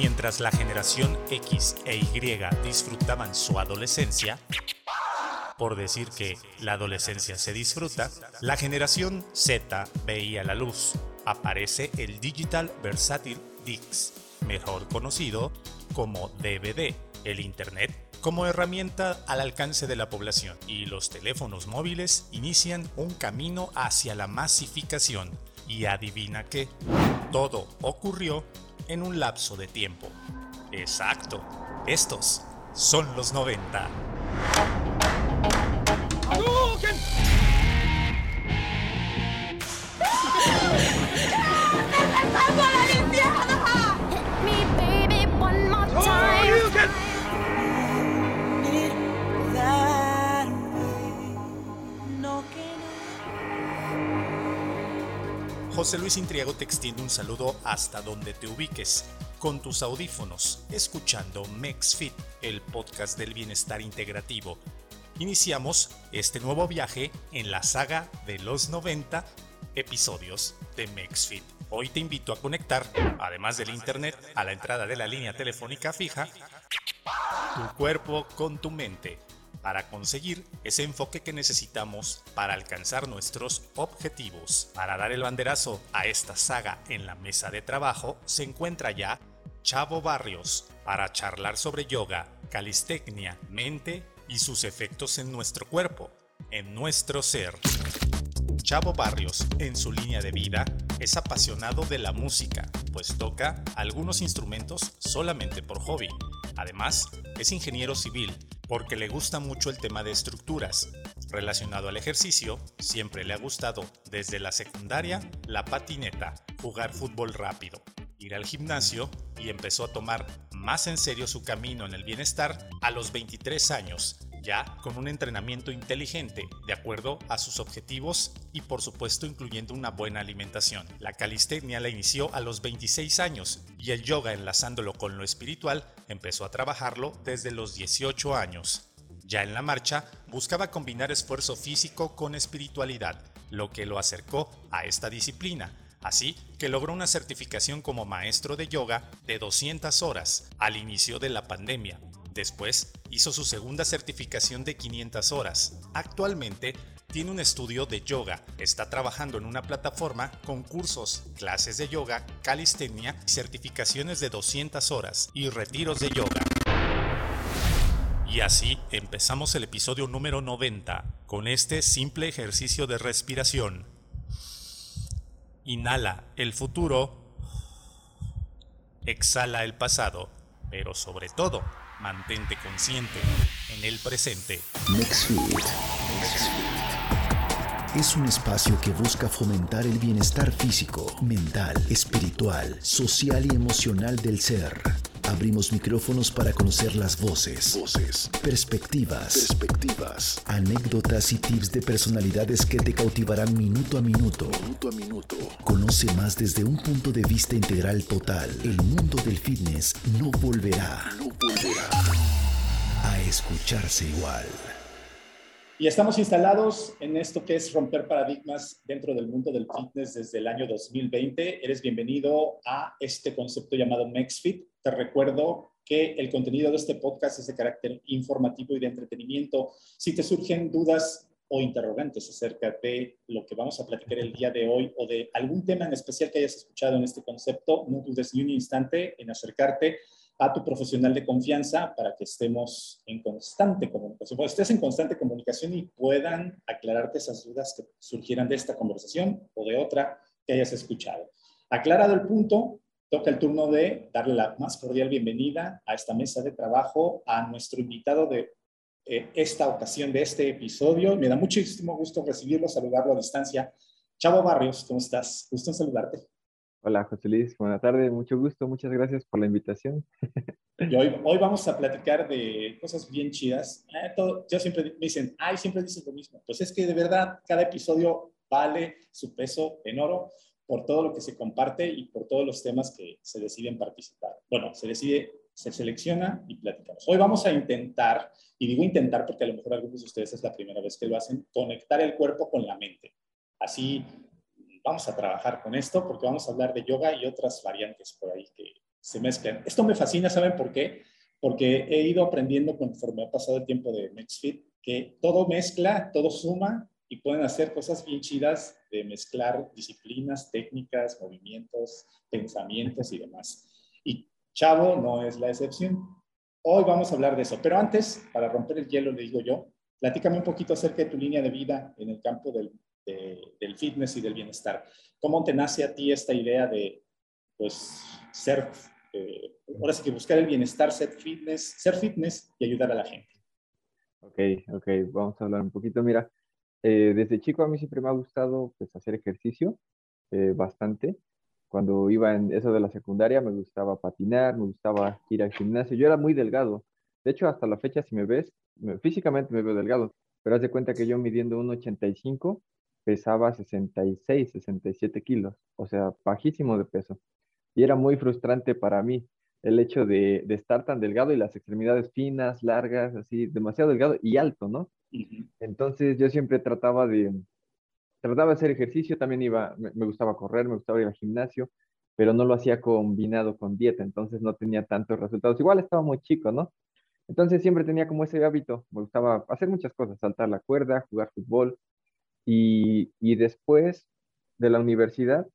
Mientras la generación X e Y disfrutaban su adolescencia, por decir que la adolescencia se disfruta, la generación Z veía la luz. Aparece el Digital Versatile DIX, mejor conocido como DVD, el Internet como herramienta al alcance de la población y los teléfonos móviles inician un camino hacia la masificación. Y adivina qué, todo ocurrió en un lapso de tiempo. Exacto, estos son los 90. José Luis Intriago te extiende un saludo hasta donde te ubiques, con tus audífonos, escuchando MexFit, el podcast del bienestar integrativo. Iniciamos este nuevo viaje en la saga de los 90 episodios de MexFit. Hoy te invito a conectar, además del internet, a la entrada de la línea telefónica fija, tu cuerpo con tu mente para conseguir ese enfoque que necesitamos para alcanzar nuestros objetivos. Para dar el banderazo a esta saga en la mesa de trabajo se encuentra ya Chavo Barrios para charlar sobre yoga, calistecnia, mente y sus efectos en nuestro cuerpo, en nuestro ser. Chavo Barrios, en su línea de vida, es apasionado de la música, pues toca algunos instrumentos solamente por hobby. Además, es ingeniero civil porque le gusta mucho el tema de estructuras. Relacionado al ejercicio, siempre le ha gustado desde la secundaria la patineta, jugar fútbol rápido, ir al gimnasio y empezó a tomar más en serio su camino en el bienestar a los 23 años, ya con un entrenamiento inteligente, de acuerdo a sus objetivos y por supuesto incluyendo una buena alimentación. La calistenia la inició a los 26 años y el yoga enlazándolo con lo espiritual empezó a trabajarlo desde los 18 años. Ya en la marcha, buscaba combinar esfuerzo físico con espiritualidad, lo que lo acercó a esta disciplina, así que logró una certificación como maestro de yoga de 200 horas al inicio de la pandemia. Después hizo su segunda certificación de 500 horas. Actualmente tiene un estudio de yoga, está trabajando en una plataforma con cursos, clases de yoga, calistenia, certificaciones de 200 horas y retiros de yoga. Y así empezamos el episodio número 90 con este simple ejercicio de respiración. Inhala el futuro, exhala el pasado, pero sobre todo, mantente consciente en el presente. Es un espacio que busca fomentar el bienestar físico, mental, espiritual, social y emocional del ser. Abrimos micrófonos para conocer las voces, voces, perspectivas, perspectivas, anécdotas y tips de personalidades que te cautivarán minuto a minuto. Minuto a minuto. Conoce más desde un punto de vista integral total. El mundo del fitness no volverá, no volverá a escucharse igual. Y estamos instalados en esto que es romper paradigmas dentro del mundo del fitness desde el año 2020. Eres bienvenido a este concepto llamado MexFit. Te recuerdo que el contenido de este podcast es de carácter informativo y de entretenimiento. Si te surgen dudas o interrogantes acerca de lo que vamos a platicar el día de hoy o de algún tema en especial que hayas escuchado en este concepto, no dudes ni un instante en acercarte a tu profesional de confianza para que estemos en constante comunicación, estés en constante comunicación y puedan aclararte esas dudas que surgieran de esta conversación o de otra que hayas escuchado. Aclarado el punto, toca el turno de darle la más cordial bienvenida a esta mesa de trabajo a nuestro invitado de eh, esta ocasión, de este episodio. Me da muchísimo gusto recibirlo, saludarlo a distancia. Chavo Barrios, ¿cómo estás? Gusto en saludarte. Hola, José Luis. Buenas tardes, mucho gusto, muchas gracias por la invitación. Y hoy, hoy vamos a platicar de cosas bien chidas. Eh, todo, yo siempre me dicen, ay, siempre dices lo mismo. Pues es que de verdad cada episodio vale su peso en oro por todo lo que se comparte y por todos los temas que se deciden participar. Bueno, se decide, se selecciona y platicamos. Hoy vamos a intentar, y digo intentar porque a lo mejor algunos de ustedes es la primera vez que lo hacen, conectar el cuerpo con la mente. Así vamos a trabajar con esto porque vamos a hablar de yoga y otras variantes por ahí que se mezclan. Esto me fascina, ¿saben por qué? Porque he ido aprendiendo conforme ha pasado el tiempo de MexFit que todo mezcla, todo suma y pueden hacer cosas bien chidas de mezclar disciplinas, técnicas, movimientos, pensamientos y demás. Y Chavo no es la excepción. Hoy vamos a hablar de eso, pero antes, para romper el hielo, le digo yo, platícame un poquito acerca de tu línea de vida en el campo del, del fitness y del bienestar. ¿Cómo te nace a ti esta idea de, pues, ser, eh, ahora sí que buscar el bienestar, ser fitness, ser fitness y ayudar a la gente? Ok, ok, vamos a hablar un poquito. Mira, eh, desde chico a mí siempre me ha gustado pues, hacer ejercicio eh, bastante. Cuando iba en eso de la secundaria me gustaba patinar, me gustaba ir al gimnasio. Yo era muy delgado. De hecho, hasta la fecha, si me ves, físicamente me veo delgado, pero haz de cuenta que yo midiendo 1,85 pesaba 66, 67 kilos, o sea, bajísimo de peso. Y era muy frustrante para mí el hecho de, estar tan delgado y las extremidades finas, largas, así, demasiado delgado y alto, ¿no? Entonces yo siempre trataba de, trataba de hacer ejercicio, también iba, me, me, gustaba correr, me gustaba ir al gimnasio, pero no lo hacía combinado con dieta, entonces no tenía tantos resultados. Igual estaba muy chico, ¿no? Entonces siempre tenía como ese hábito, me gustaba hacer muchas cosas, saltar la cuerda, jugar fútbol, y, y después de la universidad,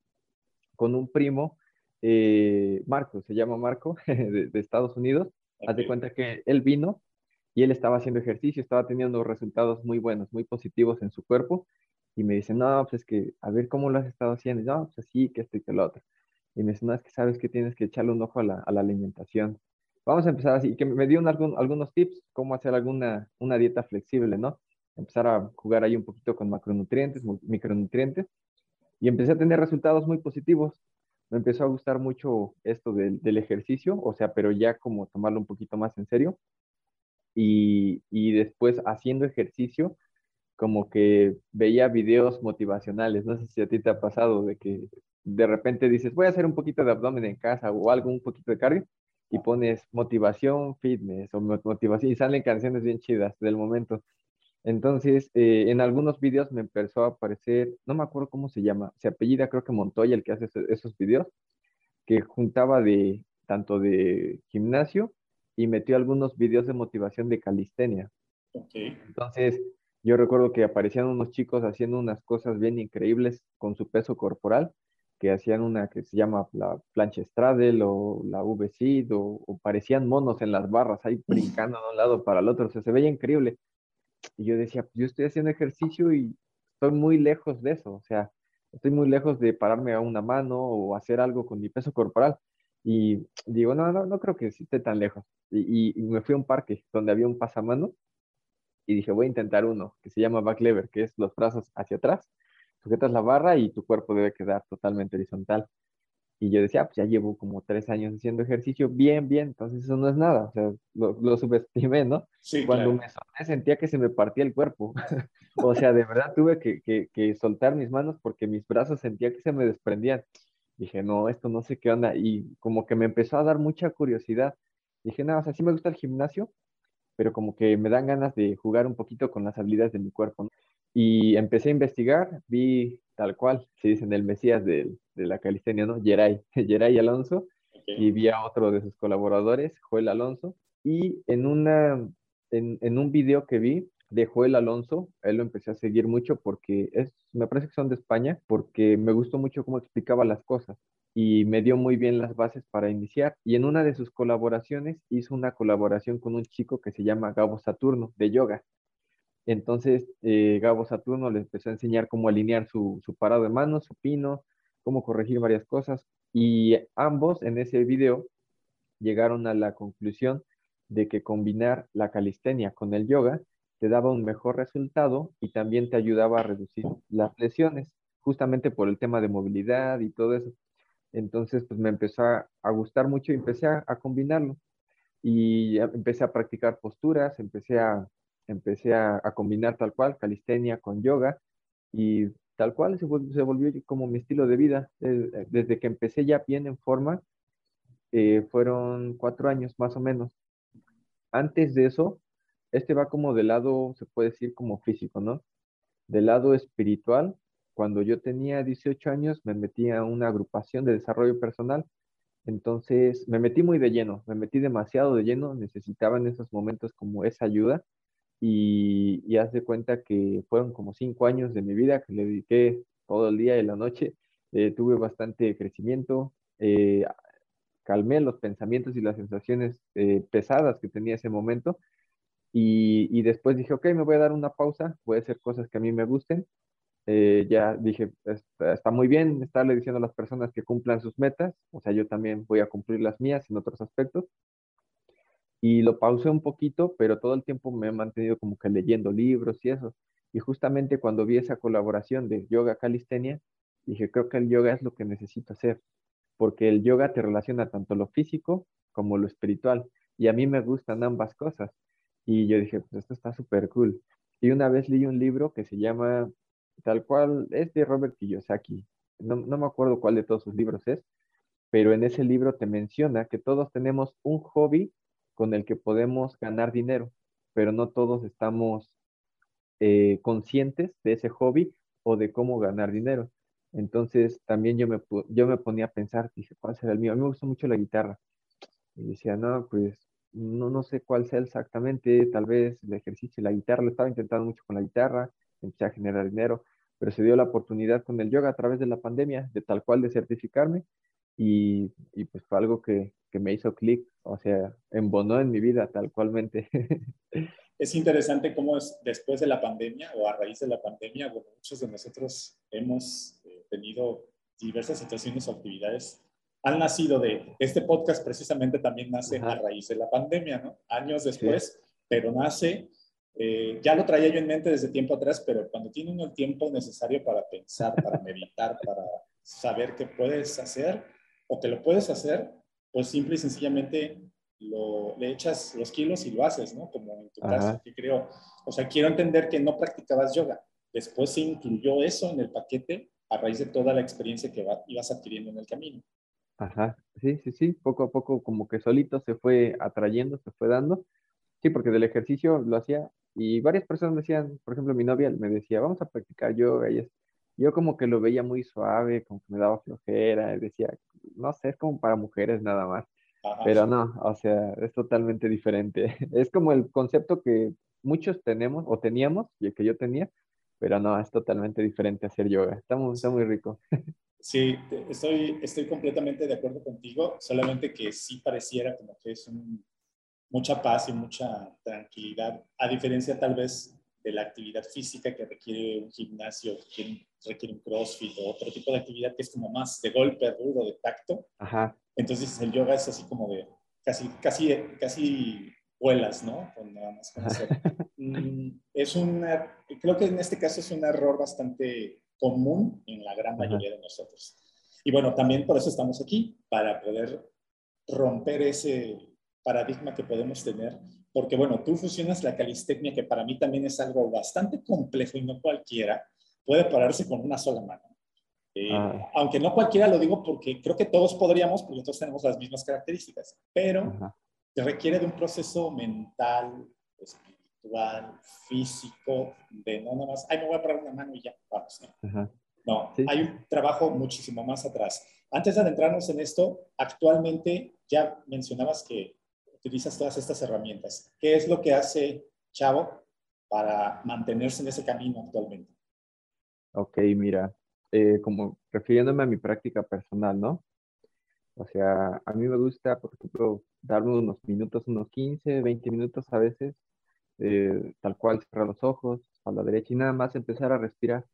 con un primo, eh, Marco, se llama Marco, de, de Estados Unidos, okay. haz de cuenta que él vino y él estaba haciendo ejercicio, estaba teniendo resultados muy buenos, muy positivos en su cuerpo, y me dice, no, pues es que, a ver cómo lo has estado haciendo, y, no, pues así, que esto y que lo otro. Y me dice, no, es que sabes que tienes que echarle un ojo a la, a la alimentación. Vamos a empezar así, que me dio algún, algunos tips, cómo hacer alguna una dieta flexible, ¿no? Empezar a jugar ahí un poquito con macronutrientes, micronutrientes, y empecé a tener resultados muy positivos. Me empezó a gustar mucho esto del, del ejercicio, o sea, pero ya como tomarlo un poquito más en serio. Y, y después haciendo ejercicio, como que veía videos motivacionales. No sé si a ti te ha pasado de que de repente dices, voy a hacer un poquito de abdomen en casa o algo, un poquito de cardio, y pones motivación fitness o motivación y salen canciones bien chidas del momento. Entonces, eh, en algunos videos me empezó a aparecer, no me acuerdo cómo se llama, se apellida creo que Montoya el que hace esos videos, que juntaba de tanto de gimnasio y metió algunos videos de motivación de calistenia. Okay. Entonces, yo recuerdo que aparecían unos chicos haciendo unas cosas bien increíbles con su peso corporal que hacían una que se llama la plancha straddle o la V-sit o, o, parecían monos en las barras ahí brincando de un lado para el otro, o sea, se veía increíble. Y yo decía, yo estoy haciendo ejercicio y estoy muy lejos de eso, o sea, estoy muy lejos de pararme a una mano o hacer algo con mi peso corporal. Y digo, no, no, no creo que esté tan lejos. Y, y, y me fui a un parque donde había un pasamano y dije, voy a intentar uno que se llama back lever, que es los brazos hacia atrás sujetas la barra y tu cuerpo debe quedar totalmente horizontal. Y yo decía, pues ya llevo como tres años haciendo ejercicio, bien, bien, entonces eso no es nada, o sea, lo, lo subestimé, ¿no? Sí, Cuando claro. me solté sentía que se me partía el cuerpo, o sea, de verdad tuve que, que, que, soltar mis manos porque mis brazos sentía que se me desprendían. Dije, no, esto no sé qué onda, y como que me empezó a dar mucha curiosidad. Dije, no, o sea, sí me gusta el gimnasio, pero como que me dan ganas de jugar un poquito con las habilidades de mi cuerpo, ¿no? Y empecé a investigar, vi tal cual, se dice en el Mesías de, de la calistenia, ¿no? Geray, Geray Alonso, okay. y vi a otro de sus colaboradores, Joel Alonso, y en, una, en, en, un video que vi de Joel Alonso, él lo empecé a seguir mucho porque es, me parece que son de España, porque me gustó mucho cómo explicaba las cosas y me dio muy bien las bases para iniciar. Y en una de sus colaboraciones hizo una colaboración con un chico que se llama Gabo Saturno, de yoga. Entonces, eh, Gabo Saturno le empezó a enseñar cómo alinear su, su, parado de manos, su pino, cómo corregir varias cosas. Y ambos en ese video llegaron a la conclusión de que combinar la calistenia con el yoga te daba un mejor resultado y también te ayudaba a reducir las lesiones, justamente por el tema de movilidad y todo eso. Entonces, pues me empezó a, gustar mucho y empecé a, combinarlo. Y empecé a practicar posturas, empecé a, empecé a, combinar tal cual calistenia con yoga y tal cual se, se volvió como mi estilo de vida. Desde, desde que empecé ya bien en forma, eh, fueron cuatro años más o menos. Antes de eso, este va como del lado, se puede decir como físico, ¿no? Del lado espiritual, cuando yo tenía 18 años me metí a una agrupación de desarrollo personal Entonces me metí muy de lleno, me metí demasiado de lleno, necesitaba en esos momentos como esa ayuda y, y cuenta que fueron como cinco años de mi vida que le dediqué todo el día y la noche. Eh, tuve bastante crecimiento, eh, calmé los pensamientos y las sensaciones eh, pesadas que tenía ese momento y, y, después dije, ok, me voy a dar una pausa, voy a hacer cosas que a mí me gusten. ya dije, está, está, muy bien estarle diciendo a las personas que cumplan sus metas, o sea, yo también voy a cumplir las mías en otros aspectos, y lo pausé un poquito, pero todo el tiempo me he mantenido como que leyendo libros y eso. Y justamente cuando vi esa colaboración de yoga calistenia, dije, creo que el yoga es lo que necesito hacer, porque el yoga te relaciona tanto lo físico como lo espiritual. Y a mí me gustan ambas cosas. Y yo dije, pues esto está súper cool. Y una vez leí un libro que se llama, tal cual, es de Robert Kiyosaki. No, no me acuerdo cuál de todos sus libros es, pero en ese libro te menciona que todos tenemos un hobby con el que podemos ganar dinero, pero no todos estamos eh, conscientes de ese hobby o de cómo ganar dinero. Entonces también yo me, yo me ponía a pensar, dije, ¿cuál será el mío? A mí me gusta mucho la guitarra. Y decía, no, pues no, no sé cuál sea exactamente, tal vez el ejercicio y la guitarra, lo estaba intentando mucho con la guitarra, empecé a generar dinero, pero se dio la oportunidad con el yoga a través de la pandemia, de tal cual de certificarme, y, y pues fue algo que, que me hizo clic, o sea, embonó en mi vida tal cualmente. es interesante cómo es, después de la pandemia o a raíz de la pandemia, muchos de nosotros hemos eh, tenido diversas situaciones o actividades. Han nacido de este podcast precisamente también nace a raíz de la pandemia, ¿no? Años después, pero nace, eh, ya lo traía yo en mente desde tiempo atrás, pero cuando tiene uno el tiempo necesario para pensar, para meditar, para saber qué puedes hacer o que lo puedes hacer, pues simple y sencillamente lo, le echas los kilos y lo haces, ¿no? Como en tu caso, que creo, o sea, quiero entender que no practicabas yoga. Después se incluyó eso en el paquete a raíz de toda la experiencia que ibas adquiriendo en el camino. Ajá, sí, sí, sí, poco a poco como que solito se fue atrayendo, se fue dando. Sí, porque del ejercicio lo hacía y varias personas me decían, por ejemplo, mi novia me decía, vamos a practicar yoga y yo como que lo veía muy suave, como que me daba flojera, decía, no sé, es como para mujeres nada más. Pero no, o sea, es totalmente diferente. Es como el concepto que muchos tenemos o teníamos, y el que yo tenía, pero no, es totalmente diferente hacer yoga. Está muy, está muy rico. Sí, estoy, estoy completamente de acuerdo contigo, solamente que sí pareciera como que es mucha paz y mucha tranquilidad, a diferencia tal vez de la actividad física que requiere un gimnasio, que requiere un crossfit o otro tipo de actividad que es como más de golpe rudo, de tacto. Ajá. Entonces el yoga es así como de casi, casi, casi vuelas, ¿no? Con nada más mm, es una, creo que en este caso es un error bastante común en la gran mayoría de nosotros. Y bueno, también por eso estamos aquí, para poder romper ese paradigma que podemos tener, porque bueno, tú fusionas la calistecnia, que para mí también es algo bastante complejo y no cualquiera, puede pararse con una sola mano. Eh, ah. Aunque no cualquiera lo digo porque creo que todos podríamos, porque todos tenemos las mismas características, pero requiere de un proceso mental, espiritual, físico, de no nada más, ay, me voy a parar una mano y ya, vamos. No, no hay un trabajo muchísimo más atrás. Antes de adentrarnos en esto, actualmente ya mencionabas que utilizas todas estas herramientas. ¿Qué es lo que hace Chavo para mantenerse en ese camino actualmente? Ok, mira, eh, como refiriéndome a mi práctica personal, ¿no? O sea, a mí me gusta, por ejemplo, darme unos minutos, unos 15, 20 minutos a veces, eh, tal cual cerrar los ojos a la derecha y nada más empezar a respirar,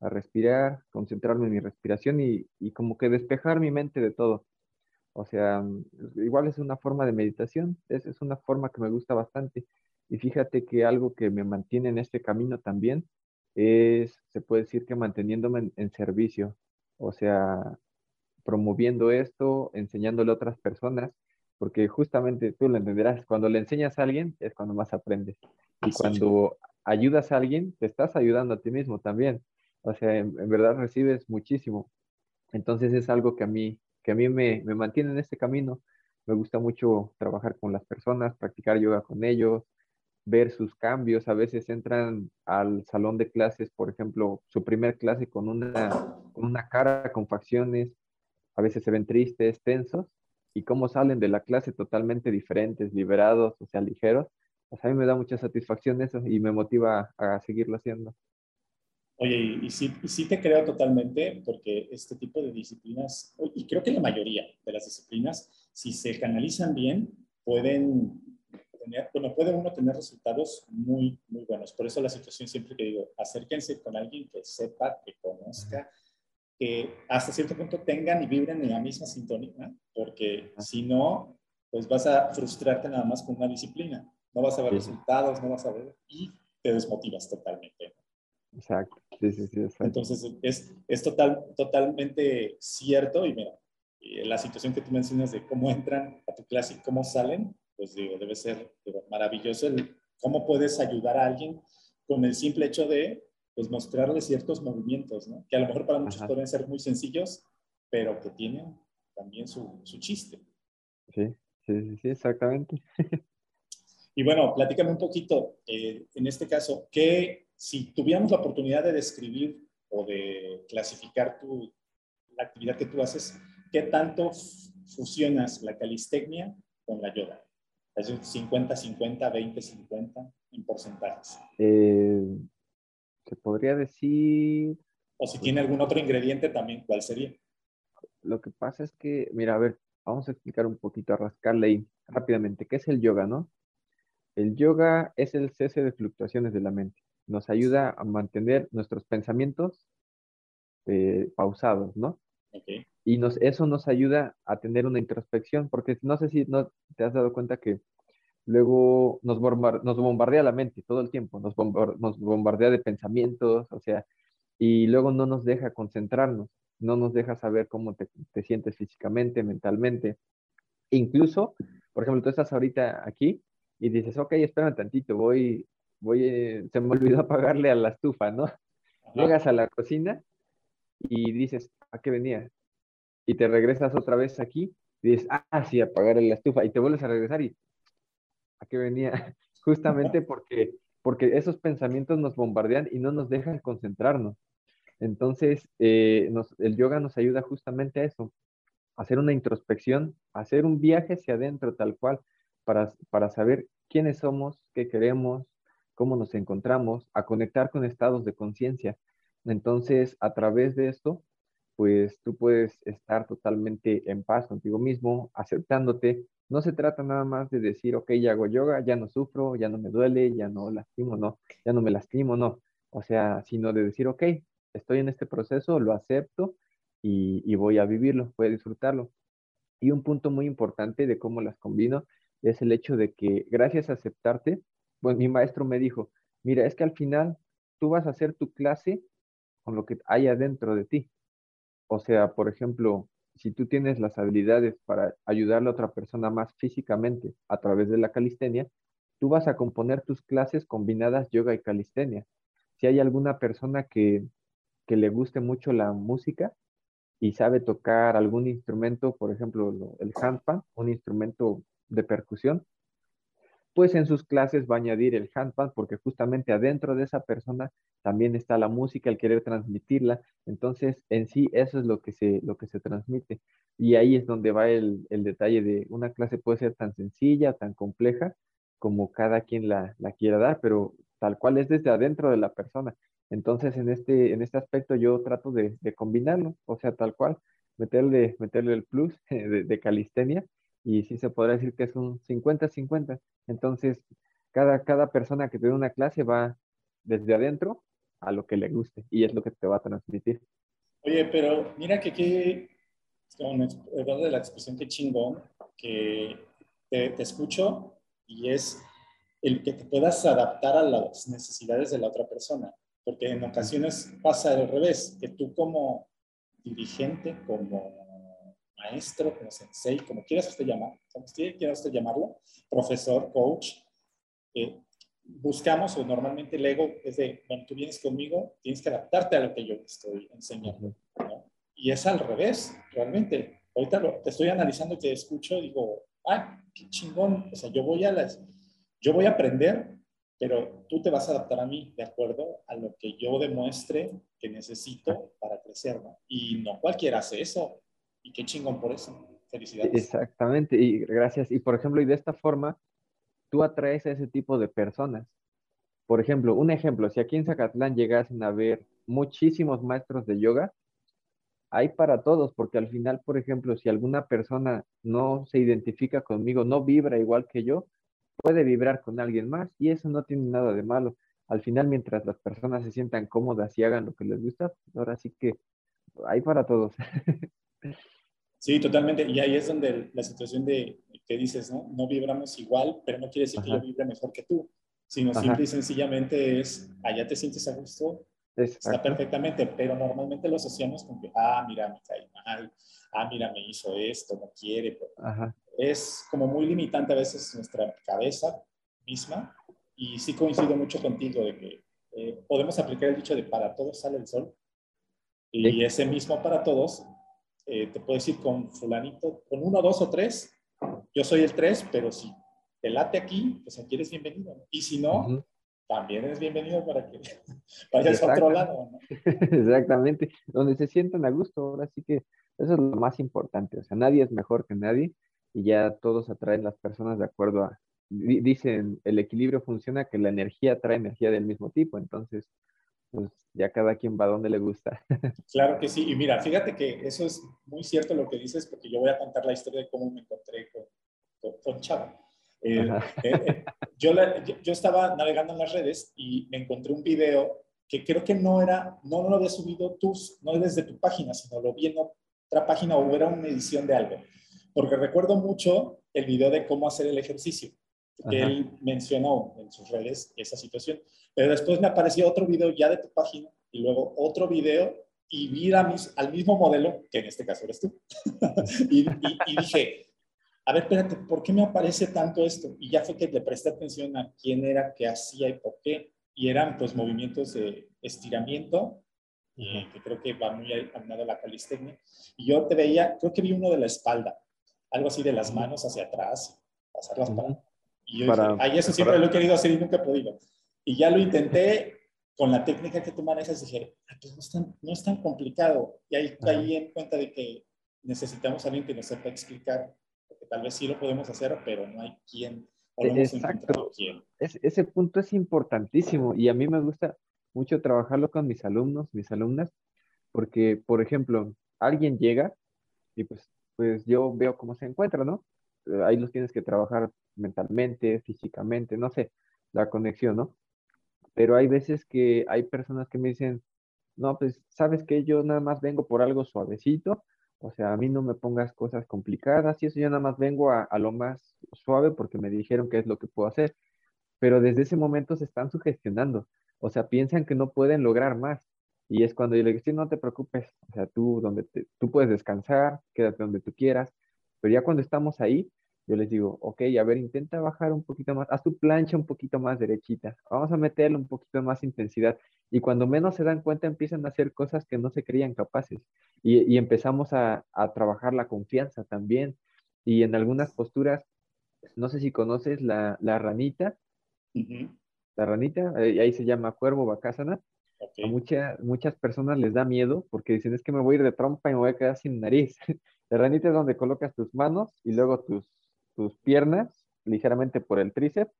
a respirar, concentrarme en mi respiración y, y como que despejar mi mente de todo. O sea, igual es una forma de meditación, es, es una forma que me gusta bastante. Y fíjate que algo que me mantiene en este camino también es, se puede decir que manteniéndome en, servicio, o sea, promoviendo esto, enseñándole a otras personas, porque justamente tú lo entenderás, cuando le enseñas a alguien es cuando más aprendes. Y cuando ayudas a alguien, te estás ayudando a ti mismo también. O sea, en, verdad recibes muchísimo. Entonces es algo que a mí, que a mí me, me mantiene en este camino. Me gusta mucho trabajar con las personas, practicar yoga con ellos, ver sus cambios. A veces entran al salón de clases, por ejemplo, su primer clase con una, con una cara, con facciones, a veces se ven tristes, tensos, y cómo salen de la clase totalmente diferentes, liberados, o sea, ligeros, pues a mí me da mucha satisfacción eso y me motiva a seguirlo haciendo. Oye, y, sí, sí te creo totalmente, porque este tipo de disciplinas, y creo que la mayoría de las disciplinas, si se canalizan bien, pueden tener, bueno, puede uno tener resultados muy, muy buenos. Por eso la situación siempre que digo, acérquense con alguien que sepa, que conozca, que hasta cierto punto tengan y vibren en la misma sintonía, porque si no, pues vas a frustrarte nada más con una disciplina. No vas a ver resultados, no vas a ver, y te desmotivas totalmente. Exacto. Sí, sí, sí. Entonces, es, es total, totalmente cierto y mira, la situación que tú mencionas de cómo entran a tu clase y cómo salen, pues digo, debe ser maravilloso el cómo puedes ayudar a alguien con el simple hecho de pues, mostrarle ciertos movimientos, ¿no? Que a lo mejor para muchos pueden ser muy sencillos, pero que tienen también su, su chiste. Sí, sí, sí, exactamente. y bueno, platícame un poquito, eh, en este caso, ¿qué si tuviéramos la oportunidad de describir o de clasificar tu, la actividad que tú haces, ¿qué tanto fusionas la calistecnia con la yoga? ¿Es un 50, 50, 20, 50 en porcentajes? Eh, se podría decir... O si tiene algún otro ingrediente también, ¿cuál sería? Lo que pasa es que, mira, a ver, vamos a explicar un poquito, a rascarle ahí rápidamente. ¿Qué es el yoga, no? El yoga es el cese de fluctuaciones de la mente nos ayuda a mantener nuestros pensamientos eh, pausados, ¿no? Y nos, eso nos ayuda a tener una introspección, porque no sé si no te has dado cuenta que luego nos, nos bombardea la mente todo el tiempo, nos, nos bombardea de pensamientos, o sea, y luego no nos deja concentrarnos, no nos deja saber cómo te, te sientes físicamente, mentalmente. Incluso, por ejemplo, tú estás ahorita aquí y dices, ok, espera un tantito, voy voy, eh, se me olvidó apagarle a la estufa, ¿no? Llegas a la cocina y dices, ¿a qué venía? Y te regresas otra vez aquí y dices, ah, sí, apagarle la estufa. Y te vuelves a regresar y, ¿a qué venía? Justamente porque, porque esos pensamientos nos bombardean y no nos dejan concentrarnos. Entonces, eh, el yoga nos ayuda justamente a eso, hacer una introspección, hacer un viaje hacia adentro tal cual, para, para saber quiénes somos, qué queremos, cómo nos encontramos, a conectar con estados de conciencia. Entonces, a través de esto, pues tú puedes estar totalmente en paz contigo mismo, aceptándote. No se trata nada más de decir, ok, ya hago yoga, ya no sufro, ya no me duele, ya no lastimo, no, ya no me lastimo, no. O sea, sino de decir, ok, estoy en este proceso, lo acepto y, y voy a vivirlo, voy a disfrutarlo. Y un punto muy importante de cómo las combino es el hecho de que gracias a aceptarte, pues mi maestro me dijo, mira, es que al final tú vas a hacer tu clase con lo que hay adentro de ti. O sea, por ejemplo, si tú tienes las habilidades para ayudarle a otra persona más físicamente a través de la calistenia, tú vas a componer tus clases combinadas yoga y calistenia. Si hay alguna persona que, que le guste mucho la música y sabe tocar algún instrumento, por ejemplo, el handpan, un instrumento de percusión, pues en sus clases va a añadir el handpan porque justamente adentro de esa persona también está la música, el querer transmitirla. Entonces, en sí, eso es lo que se, lo que se transmite. Y ahí es donde va el, detalle de una clase puede ser tan sencilla, tan compleja, como cada quien la, quiera dar, pero tal cual es desde adentro de la persona. Entonces, en este, en este aspecto yo trato de, combinarlo, o sea, tal cual, meterle, meterle el plus de, de calistenia y sí se podrá decir que es un 50-50. Entonces, cada, cada persona que tiene una clase va desde adentro a lo que le guste y es lo que te va a transmitir. Oye, pero mira que qué, de la expresión que chingón, que te, te escucho y es el que te puedas adaptar a las necesidades de la otra persona, porque en ocasiones pasa al revés, que tú como dirigente, como maestro, como sensei, como quieras usted llamar, como quieras usted llamarlo, profesor, coach, eh, buscamos o normalmente el ego es de, bueno, tú vienes conmigo, tienes que adaptarte a lo que yo estoy enseñando. Y es al revés, realmente. Ahorita te estoy analizando y te escucho digo, ah, qué chingón. O sea, yo voy a las, yo voy a aprender, pero tú te vas a adaptar a mí de acuerdo a lo que yo demuestre que necesito para crecer, ¿no? Y no cualquiera hace eso Y qué chingón por eso. Felicidades. Exactamente, y gracias. Y por ejemplo, y de esta forma, tú atraes a ese tipo de personas. Por ejemplo, un ejemplo, si aquí en Zacatlán llegasen a ver muchísimos maestros de yoga, hay para todos, porque al final, por ejemplo, si alguna persona no se identifica conmigo, no vibra igual que yo, puede vibrar con alguien más y eso no tiene nada de malo. Al final, mientras las personas se sientan cómodas y hagan lo que les gusta, ahora sí que hay para todos. Sí, totalmente. Y ahí es donde la situación de que dices, ¿no? No vibramos igual, pero no quiere decir que yo vibre mejor que tú, sino simple y sencillamente es, allá te sientes a gusto, está perfectamente, pero normalmente lo asociamos con que, ah, mira, me cae mal, ah, mira, me hizo esto, no quiere. Es como muy limitante a veces nuestra cabeza misma y sí coincido mucho contigo de que eh, podemos aplicar el dicho de para todos sale el sol y ese mismo para todos eh, te puedes ir con fulanito, con uno, dos o tres. Yo soy el tres, pero si te late aquí, pues aquí eres bienvenido. Y si no, también eres bienvenido para que vayas a otro lado. Exactamente, donde se sientan a gusto. Ahora sí que eso es lo más importante. O sea, nadie es mejor que nadie y ya todos atraen las personas de acuerdo a, dicen, el equilibrio funciona que la energía atrae energía del mismo tipo. Entonces, pues ya cada quien va donde le gusta. Claro que sí, y mira, fíjate que eso es muy cierto lo que dices, porque yo voy a contar la historia de cómo me encontré con, con, Chava. Eh, eh, eh, yo, yo, estaba navegando en las redes y me encontré un video que creo que no era, no, no lo había subido tú, no desde tu página, sino lo vi en otra página o era una edición de algo. Porque recuerdo mucho el video de cómo hacer el ejercicio que él mencionó en sus redes esa situación. Pero después me apareció otro video ya de tu página y luego otro video y vi al mismo modelo, que en este caso eres tú, y, dije, a ver, espérate, ¿por qué me aparece tanto esto? Y ya fue que le presté atención a quién era, qué hacía y por qué. Y eran pues movimientos de estiramiento, eh, que creo que va muy alineado a la calistenia. Y yo te veía, creo que vi uno de la espalda, algo así de las manos hacia atrás, pasarlas para y yo dije, ay, eso siempre lo he querido hacer y nunca he podido. Y ya lo intenté con la técnica que tú manejas, dije, pues no es tan, no es tan complicado. Y ahí caí en cuenta de que necesitamos a alguien que nos sepa explicar, porque tal vez sí lo podemos hacer, pero no hay quien. O no Exacto. Quién. ese punto es importantísimo y a mí me gusta mucho trabajarlo con mis alumnos, mis alumnas, porque, por ejemplo, alguien llega y pues, pues yo veo cómo se encuentra, ¿no? Eh, ahí los tienes que trabajar mentalmente, físicamente, no sé, la conexión, ¿no? Pero hay veces que hay personas que me dicen, no, pues, ¿sabes que Yo nada más vengo por algo suavecito, o sea, a mí no me pongas cosas complicadas y eso yo nada más vengo a, a lo más suave porque me dijeron que es lo que puedo hacer. Pero desde ese momento se están sugestionando, o sea, piensan que no pueden lograr más. Y es cuando yo le digo, sí, no te preocupes, o sea, tú, donde tú puedes descansar, quédate donde tú quieras, pero ya cuando estamos ahí, yo les digo, ok, a ver, intenta bajar un poquito más, haz tu plancha un poquito más derechita, vamos a meterle un poquito más intensidad. Y cuando menos se dan cuenta, empiezan a hacer cosas que no se creían capaces. Y, empezamos a, trabajar la confianza también. Y en algunas posturas, no sé si conoces la, ranita, la ranita, ahí se llama cuervo bacásana. A muchas personas les da miedo porque dicen, es que me voy a ir de trompa y me voy a quedar sin nariz. La ranita es donde colocas tus manos y luego tus tus piernas ligeramente por el tríceps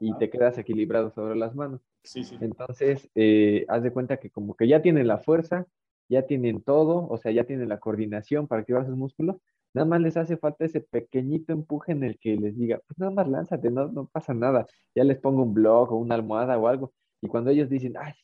y te quedas equilibrado sobre las manos. Sí, sí. Entonces, eh, haz de cuenta que como que ya tienen la fuerza, ya tienen todo, o sea, ya tienen la coordinación para activar sus músculos, nada más les hace falta ese pequeñito empuje en el que les diga, pues nada más lánzate, no, no pasa nada, ya les pongo un blog o una almohada o algo, y cuando ellos dicen, ay,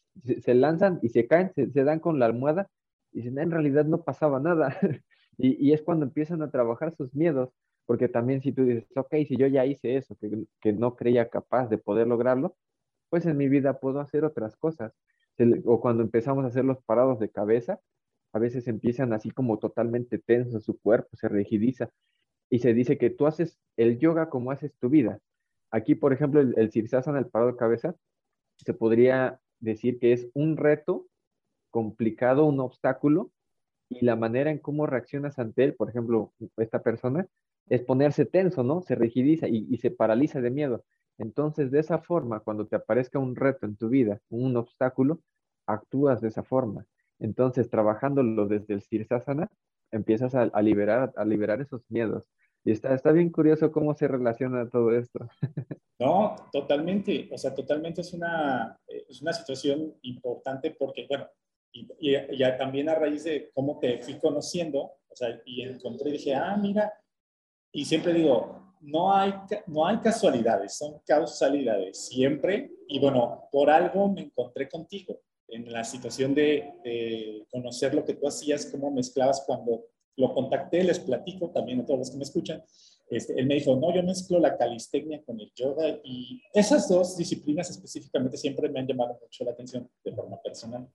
se, lanzan y se caen, se, dan con la almohada, dicen, en realidad no pasaba nada, y, es cuando empiezan a trabajar sus miedos, porque también si tú dices, ok, si yo ya hice eso, que, no creía capaz de poder lograrlo, pues en mi vida puedo hacer otras cosas. O cuando empezamos a hacer los parados de cabeza, a veces empiezan así como totalmente tenso su cuerpo, se rigidiza. Y se dice que tú haces el yoga como haces tu vida. Aquí, por ejemplo, el, el Sirsasana, el parado de cabeza, se podría decir que es un reto complicado, un obstáculo, y la manera en cómo reaccionas ante él, por ejemplo, esta persona, es ponerse tenso, ¿no? Se rigidiza y, se paraliza de miedo. Entonces, de esa forma, cuando te aparezca un reto en tu vida, un obstáculo, actúas de esa forma. Entonces, trabajándolo desde el Sirsasana, empiezas a, a, liberar, a liberar esos miedos. Y está, está bien curioso cómo se relaciona todo esto. No, totalmente, o sea, totalmente es una, es una situación importante porque, bueno, y, ya también a raíz de cómo te fui conociendo, o sea, y encontré, dije, ah, mira, y siempre digo, no hay, no hay casualidades, son causalidades, siempre, y bueno, por algo me encontré contigo en la situación de, de conocer lo que tú hacías, cómo mezclabas cuando lo contacté, les platico también a todos los que me escuchan, este, él me dijo, no, yo mezclo la calistecnia con el yoga y esas dos disciplinas específicamente siempre me han llamado mucho la atención de forma personal.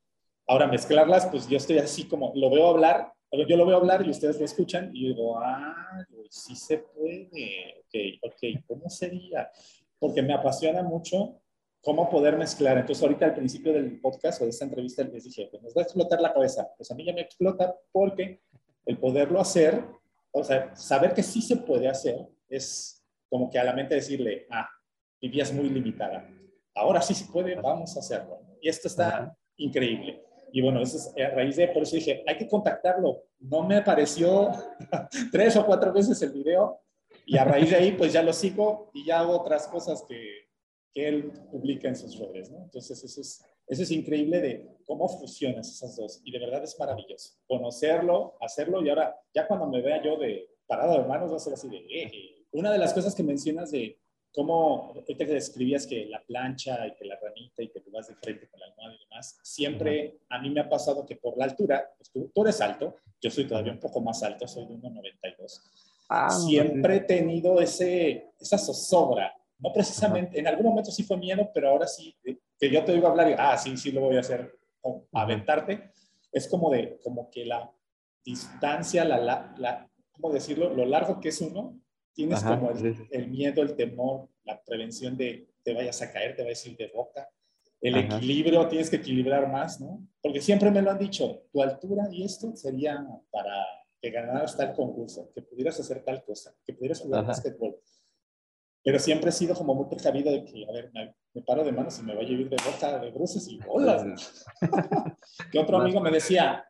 Ahora, mezclarlas, pues yo estoy así como, lo veo hablar, yo lo veo hablar y ustedes lo escuchan y digo, ah, sí se puede, ok, ok, ¿cómo sería? Porque me apasiona mucho cómo poder mezclar. Entonces, ahorita al principio del podcast o de esta entrevista les dije, pues nos va a explotar la cabeza. Pues a mí ya me explota porque el poderlo hacer o sea, saber que sí se puede hacer es como que a la mente decirle, ah, vivías muy limitada. Ahora sí se puede, vamos a hacerlo. Y esto está increíble. Y bueno, eso es a raíz de, por eso dije, hay que contactarlo. No me apareció tres o cuatro veces el video y a raíz de ahí pues ya lo sigo y ya hago otras cosas que, que él publica en sus redes, ¿no? Entonces eso es, eso es increíble de cómo fusionas esas dos y de verdad es maravilloso. Conocerlo, hacerlo y ahora ya cuando me vea yo de parado de manos va a ser así de... Eh, eh. Una de las cosas que mencionas de cómo te describías que la plancha y que la ranita y que tú vas de frente con la almohada y demás, siempre a mí me ha pasado que por la altura, pues tú, eres alto, yo soy todavía un poco más alto, soy de 1,92. Ah, siempre he tenido ese, esa zozobra, no precisamente, en algún momento sí fue miedo, pero ahora sí, que yo te digo hablar y, ah, sí, sí lo voy a hacer, o aventarte, es como de, como que la distancia, la, la, la ¿cómo decirlo? Lo largo que es uno, tienes como el, miedo, el temor, la prevención de te vayas a caer, te vayas a ir de boca. El equilibrio, tienes que equilibrar más, ¿no? Porque siempre me lo han dicho, tu altura y esto sería para que ganaras tal concurso, que pudieras hacer tal cosa, que pudieras jugar básquetbol pero siempre he sido como muy precavido de que, a ver, me, paro de manos y me vaya a ir de boca, de bruces y bolas. que otro amigo me decía,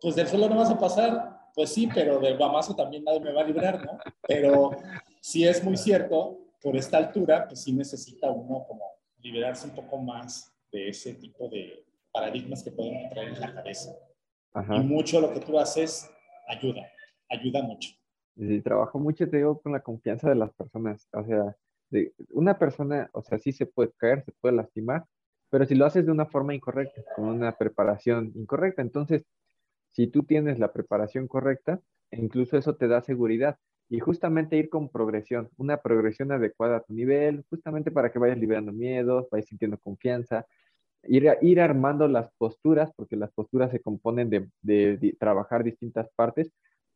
pues del suelo no vas a pasar, pues sí, pero del guamazo también nadie me va a librar, ¿no? Pero sí es muy cierto, por esta altura, pues sí necesita uno como liberarse un poco más de ese tipo de paradigmas que pueden traer en la cabeza. Y mucho lo que tú haces ayuda, ayuda mucho. Y trabajo mucho, te digo, con la confianza de las personas. O sea, de, una persona, o sea, sí se puede caer, se puede lastimar, pero si lo haces de una forma incorrecta, con una preparación incorrecta, entonces, si tú tienes la preparación correcta, incluso eso te da seguridad. Y justamente ir con progresión, una progresión adecuada a tu nivel, justamente para que vayas liberando miedos, vayas sintiendo confianza, ir, ir armando las posturas, porque las posturas se componen de, trabajar distintas partes,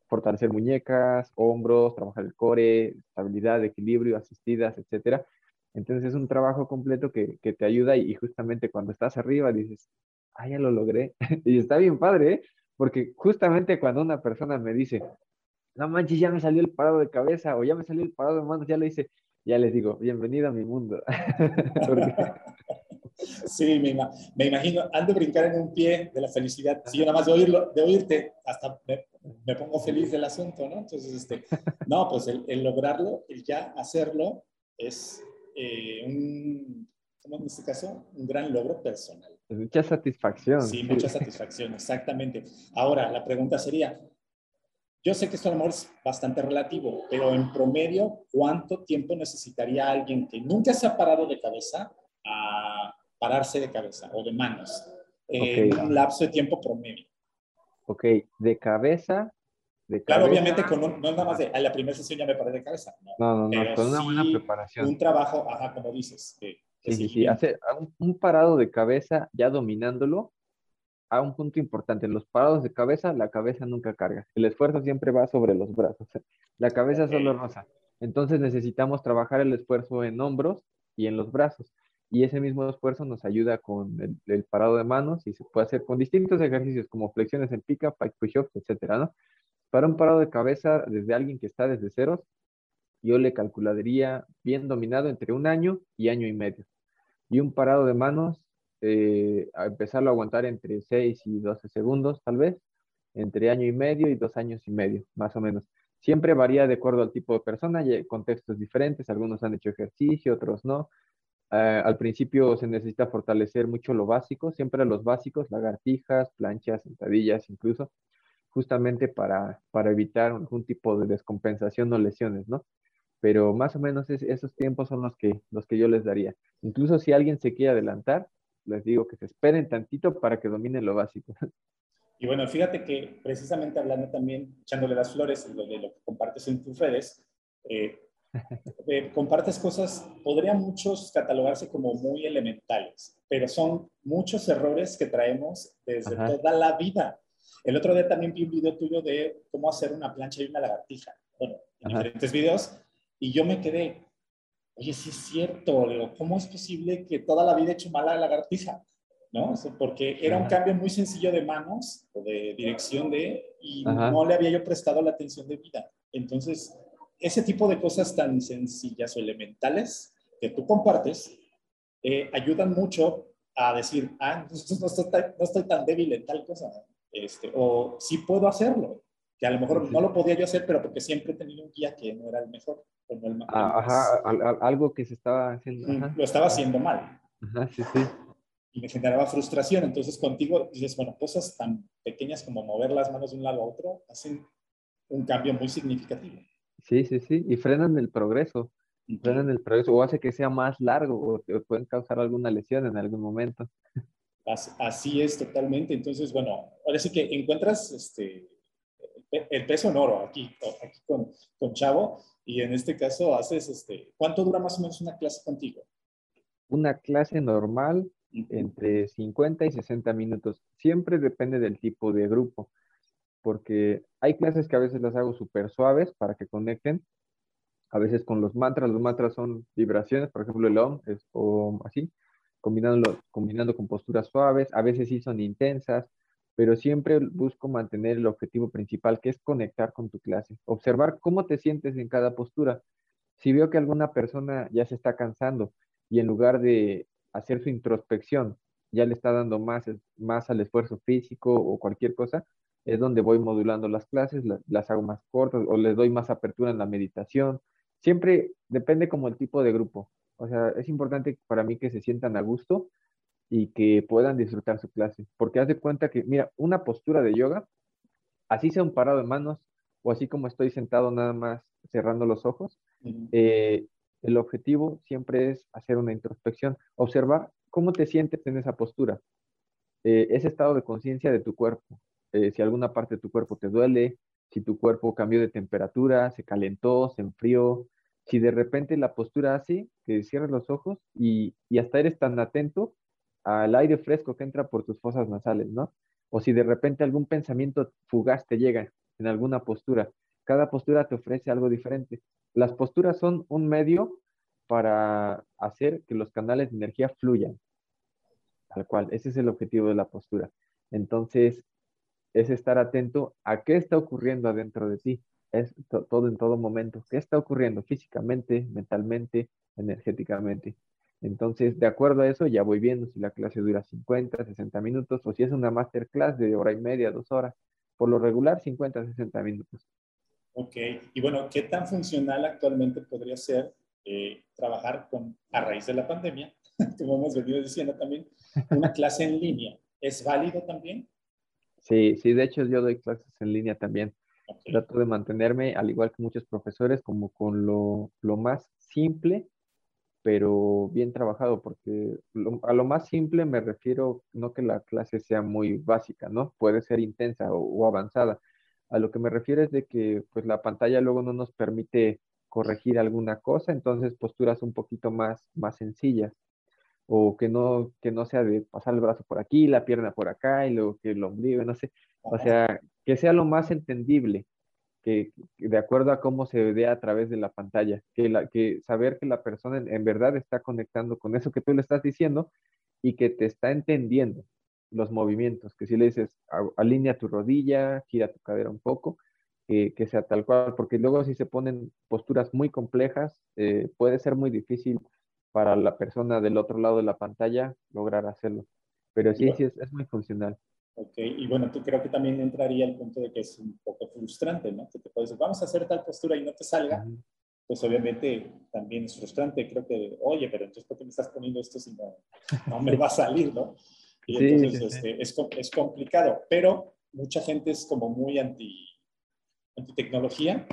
fortalecer muñecas, hombros, trabajar el core, estabilidad, equilibrio, asistidas, etcétera. Entonces es un trabajo completo que, que te ayuda y, justamente cuando estás arriba dices, ah, ya lo logré. y está bien padre, ¿eh? Porque justamente cuando una persona me dice, no manches, ya me salió el parado de cabeza o ya me salió el parado de manos, ya lo hice, ya les digo, bienvenido a mi mundo. Sí, me, me, imagino, han de brincar en un pie de la felicidad. Si yo nada más de, oírlo, de oírte, hasta me, pongo feliz del asunto, ¿no? Entonces, este, no, pues el, lograrlo, el ya hacerlo, es eh, un, ¿cómo en este caso? Un gran logro personal. Mucha satisfacción. Sí, mucha satisfacción, exactamente. Ahora, la pregunta sería, yo sé que esto a lo mejor es bastante relativo, pero en promedio, ¿cuánto tiempo necesitaría alguien que nunca se ha parado de cabeza a pararse de cabeza o de manos en un lapso de tiempo promedio. Ok, de cabeza. De claro, obviamente, con no es nada más de a la primera sesión ya me paré de cabeza. No, no, no, con una buena preparación. Un trabajo, ajá, como dices. Que, sí, sí, sí, hacer un, un, parado de cabeza ya dominándolo a un punto importante. En los parados de cabeza, la cabeza nunca carga. El esfuerzo siempre va sobre los brazos. La cabeza solo rosa. Entonces necesitamos trabajar el esfuerzo en hombros y en los brazos y ese mismo esfuerzo nos ayuda con el, parado de manos y se puede hacer con distintos ejercicios como flexiones en pica, push-ups, etcétera, ¿no? Para un parado de cabeza desde alguien que está desde ceros, yo le calcularía bien dominado entre un año y año y medio. Y un parado de manos, eh, a empezarlo a aguantar entre 6 y 12 segundos, tal vez, entre año y medio y dos años y medio, más o menos. Siempre varía de acuerdo al tipo de persona y contextos diferentes. Algunos han hecho ejercicio, otros no. Ah, al principio se necesita fortalecer mucho lo básico, siempre los básicos, lagartijas, planchas, sentadillas incluso, justamente para, para evitar algún tipo de descompensación o lesiones, ¿no? Pero más o menos esos tiempos son los que, los que yo les daría. Incluso si alguien se quiere adelantar, les digo que se esperen tantito para que dominen lo básico. Y bueno, fíjate que precisamente hablando también, echándole las flores de lo que compartes en tus redes, eh, eh, compartes cosas, podrían muchos catalogarse como muy elementales, pero son muchos errores que traemos desde toda la vida. El otro día también vi un video tuyo de cómo hacer una plancha y una lagartija. Bueno, en diferentes videos. Y yo me quedé, oye, sí es cierto, ¿cómo es posible que toda la vida he hecho mal la lagartija? ¿no? porque era un cambio muy sencillo de manos o de dirección de, y no le había yo prestado la atención de vida. Entonces, ese tipo de cosas tan sencillas o elementales que tú compartes eh, ayudan mucho a decir, ah, entonces no estoy, tan débil en tal cosa, este, o sí puedo hacerlo, que a lo mejor no lo podía yo hacer, pero porque siempre he tenido un guía que no era el mejor. el, ah, ajá, algo que se estaba haciendo. Lo estaba haciendo mal. Ajá, sí, sí y me generaba frustración. Entonces contigo dices, bueno, cosas tan pequeñas como mover las manos de un lado a otro hacen un cambio muy significativo. Sí, sí, sí, y frenan el progreso, frenan el progreso o hace que sea más largo o pueden causar alguna lesión en algún momento. Así es, totalmente. Entonces, bueno, ahora sí que encuentras este, el peso en oro aquí, aquí con, con Chavo y en este caso haces, este, ¿cuánto dura más o menos una clase contigo? Una clase normal entre 50 y 60 minutos. Siempre depende del tipo de grupo, porque hay clases que a veces las hago súper suaves para que conecten, a veces con los mantras. Los mantras son vibraciones, por ejemplo, el OM es o así, combinando, combinando con posturas suaves, a veces sí son intensas, pero siempre busco mantener el objetivo principal, que es conectar con tu clase, observar cómo te sientes en cada postura. Si veo que alguna persona ya se está cansando y en lugar de hacer su introspección, ya le está dando más, más al esfuerzo físico o cualquier cosa, es donde voy modulando las clases, las, hago más cortas o les doy más apertura en la meditación. Siempre depende como el tipo de grupo. O sea, es importante para mí que se sientan a gusto y que puedan disfrutar su clase. Porque haz de cuenta que, mira, una postura de yoga, así sea un parado de manos o así como estoy sentado nada más cerrando los ojos, el objetivo siempre es hacer una introspección, observar cómo te sientes en esa postura, eh, ese estado de conciencia de tu cuerpo, eh, si alguna parte de tu cuerpo te duele, si tu cuerpo cambió de temperatura, se calentó, se enfrió, si de repente la postura hace que cierres los ojos y, y hasta eres tan atento al aire fresco que entra por tus fosas nasales, ¿no? O si de repente algún pensamiento fugaz te llega en alguna postura, cada postura te ofrece algo diferente. Las posturas son un medio para hacer que los canales de energía fluyan. Tal cual, ese es el objetivo de la postura. Entonces, es estar atento a qué está ocurriendo adentro de ti. Es todo en todo momento. ¿Qué está ocurriendo físicamente, mentalmente, energéticamente? Entonces, de acuerdo a eso, ya voy viendo si la clase dura 50, 60 minutos o si es una masterclass de hora y media, dos horas. Por lo regular, 50, 60 minutos. Ok, y bueno, ¿qué tan funcional actualmente podría ser eh, trabajar con, a raíz de la pandemia, como hemos venido diciendo también, una clase en línea? ¿Es válido también? Sí, sí, de hecho yo doy clases en línea también. Trato de mantenerme, al igual que muchos profesores, como con lo, lo más simple, pero bien trabajado, porque a lo más simple me refiero, no que la clase sea muy básica, ¿no? Puede ser intensa o avanzada, a lo que me refiero es de que pues la pantalla luego no nos permite corregir alguna cosa, entonces posturas un poquito más, más sencillas. O que no, que no sea de pasar el brazo por aquí, la pierna por acá y luego que el ombligo, no sé, o sea, que sea lo más entendible, que, de acuerdo a cómo se ve a través de la pantalla, que, la, que saber que la persona en verdad está conectando con eso que tú le estás diciendo y que te está entendiendo, los movimientos, que si le dices alinea tu rodilla, gira tu cadera un poco, que sea tal cual, porque luego si se ponen posturas muy complejas, eh, puede ser muy difícil para la persona del otro lado de la pantalla lograr hacerlo. Pero sí, sí, es, es muy funcional. Ok, y bueno, tú creo que también entraría el punto de que es un poco frustrante, ¿no? Que te puedes decir, vamos a hacer tal postura y no te salga, pues obviamente también es frustrante. Creo que, oye, pero entonces, ¿por qué me estás poniendo esto si no, no me va a salir, ¿no? Y entonces Este, es, es, complicado, pero mucha gente es como muy anti, anti tecnología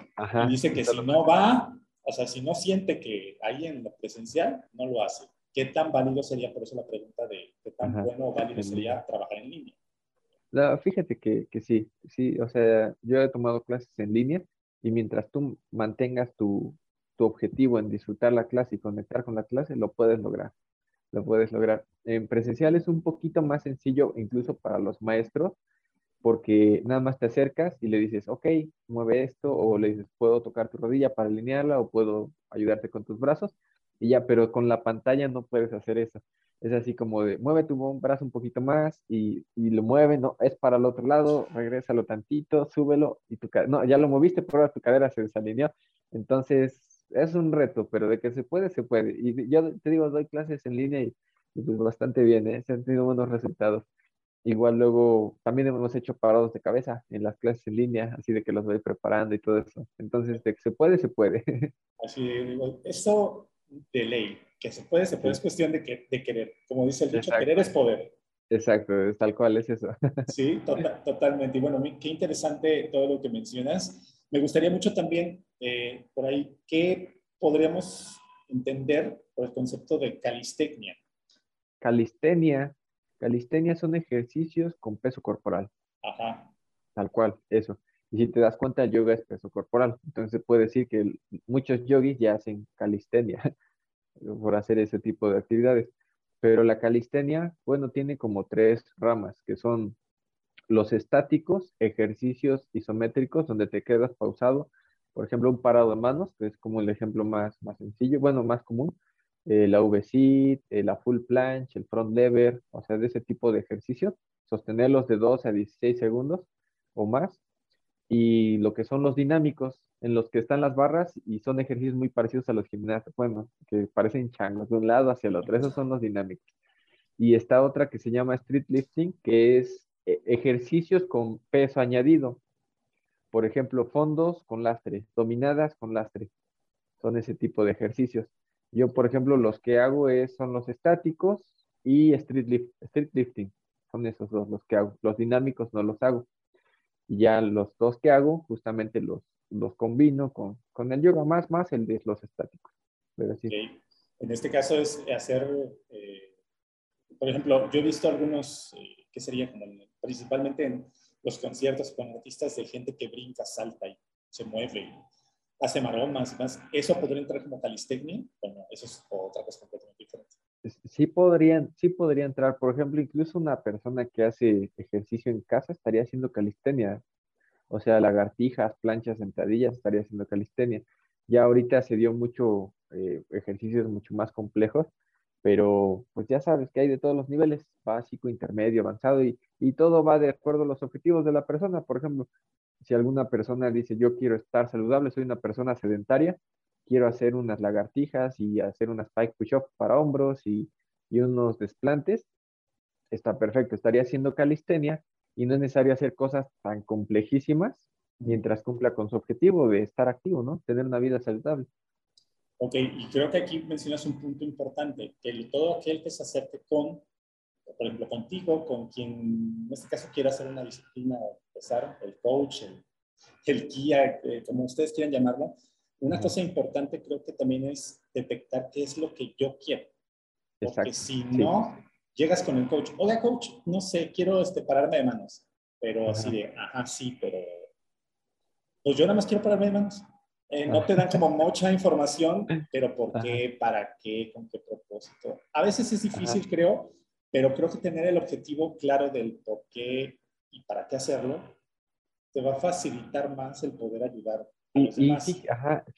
y dice que si no va, o sea, si no siente que hay en lo presencial, no lo hace. ¿Qué tan válido sería, por eso la pregunta de qué tan bueno o válido sería trabajar en línea? Fíjate que, que, sí, sí, o sea, yo he tomado clases en línea y mientras tú mantengas tu, tu objetivo en disfrutar la clase y conectar con la clase, lo puedes lograr, lo puedes lograr. En presencial es un poquito más sencillo incluso para los maestros, porque nada más te acercas y le dices, ok, mueve esto, o le dices, puedo tocar tu rodilla para alinearla, o puedo ayudarte con tus brazos, y ya, pero con la pantalla no puedes hacer eso. Es así como de, mueve tu brazo un poquito más y, y lo mueve, no, es para el otro lado, regrésalo tantito, súbelo, y tu no, ya lo moviste, pero tu cadera se desalineó. Entonces, es un reto, pero de que se puede, se puede. Y yo te digo, doy clases en línea y, pues bastante bien, ¿eh? se han tenido buenos resultados. Igual luego también hemos hecho parados de cabeza en las clases en línea, así de que los voy preparando y todo eso. Entonces, de que se puede, se puede. Así eso de ley, que se puede, se puede, es cuestión de, que, de querer. Como dice el dicho, querer es poder. Exacto, es tal cual es eso. Sí, tota-, totalmente. Y bueno, qué interesante todo lo que mencionas. Me gustaría mucho también, eh, por ahí, ¿qué podríamos entender por el concepto de calistecnia? Calistenia Calistenia son ejercicios con peso corporal. Ajá. Tal cual, eso. Y si te das cuenta, yoga es peso corporal. Entonces puede decir que muchos yogis ya hacen calistenia por hacer ese tipo de actividades. Pero la calistenia, bueno, tiene como tres ramas, que son los estáticos, ejercicios isométricos, donde te quedas pausado. Por ejemplo, un parado de manos, que es como el ejemplo más, más sencillo, bueno, más común. Eh, la V-sit, eh, la full planche, el front lever, o sea, de ese tipo de ejercicios, sostenerlos de 12 a 16 segundos o más. Y lo que son los dinámicos, en los que están las barras y son ejercicios muy parecidos a los gimnasios, bueno, que parecen changos de un lado hacia el otro, esos son los dinámicos. Y está otra que se llama street lifting, que es eh, ejercicios con peso añadido. Por ejemplo, fondos con lastre, dominadas con lastre. Son ese tipo de ejercicios. Yo, por ejemplo, los que hago es, son los estáticos y street, lift, street lifting. Son esos dos los que hago. Los dinámicos no los hago. Y ya los dos que hago, justamente los, los combino con, con el yoga, más, más el de los estáticos. Pero sí. En este caso es hacer, eh, por ejemplo, yo he visto algunos eh, que sería como principalmente en los conciertos con artistas de gente que brinca, salta y se mueve hace maromas más. ¿Eso podría entrar como calistecnia? Bueno, eso es otra cosa completamente diferente. Sí podrían, sí podría entrar, por ejemplo, incluso una persona que hace ejercicio en casa estaría haciendo calistenia. O sea, lagartijas, planchas, sentadillas, estaría haciendo calistenia. Ya ahorita se dio mucho eh, ejercicios mucho más complejos, pero pues ya sabes que hay de todos los niveles, básico, intermedio, avanzado, y, y todo va de acuerdo a los objetivos de la persona. Por ejemplo, si alguna persona dice, yo quiero estar saludable, soy una persona sedentaria, quiero hacer unas lagartijas y hacer unas pike push-up para hombros y, y unos desplantes, está perfecto. Estaría haciendo calistenia y no es necesario hacer cosas tan complejísimas mientras cumpla con su objetivo de estar activo, ¿no? Tener una vida saludable. Ok, y creo que aquí mencionas un punto importante, que todo aquel que se acerque con por ejemplo, contigo, con quien en este caso quiera hacer una disciplina, empezar, el coach, el, guía, eh, como ustedes quieran llamarlo, una cosa importante creo que también es detectar qué es lo que yo quiero. Porque si no, llegas con el coach, oiga coach, no sé, quiero este, pararme de manos, pero así de, ajá, sí, pero pues yo nada más quiero pararme de manos. Eh, no te dan como mucha información, pero ¿por qué? ¿Para qué? ¿Con qué propósito? A veces es difícil, creo, pero creo que tener el objetivo claro del por qué y para qué hacerlo te va a facilitar más el poder ayudar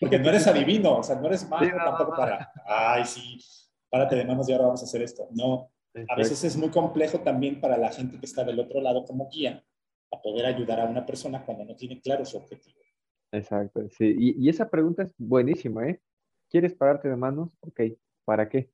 Porque no eres adivino, o sea, no eres mago tampoco para, ay, sí, párate de manos y ahora vamos a hacer esto. No, a veces es muy complejo también para la gente que está del otro lado como guía a poder ayudar a una persona cuando no tiene claro su objetivo. Exacto, sí. Y, y esa pregunta es buenísima, ¿eh? ¿Quieres pararte de manos? Ok, ¿para qué?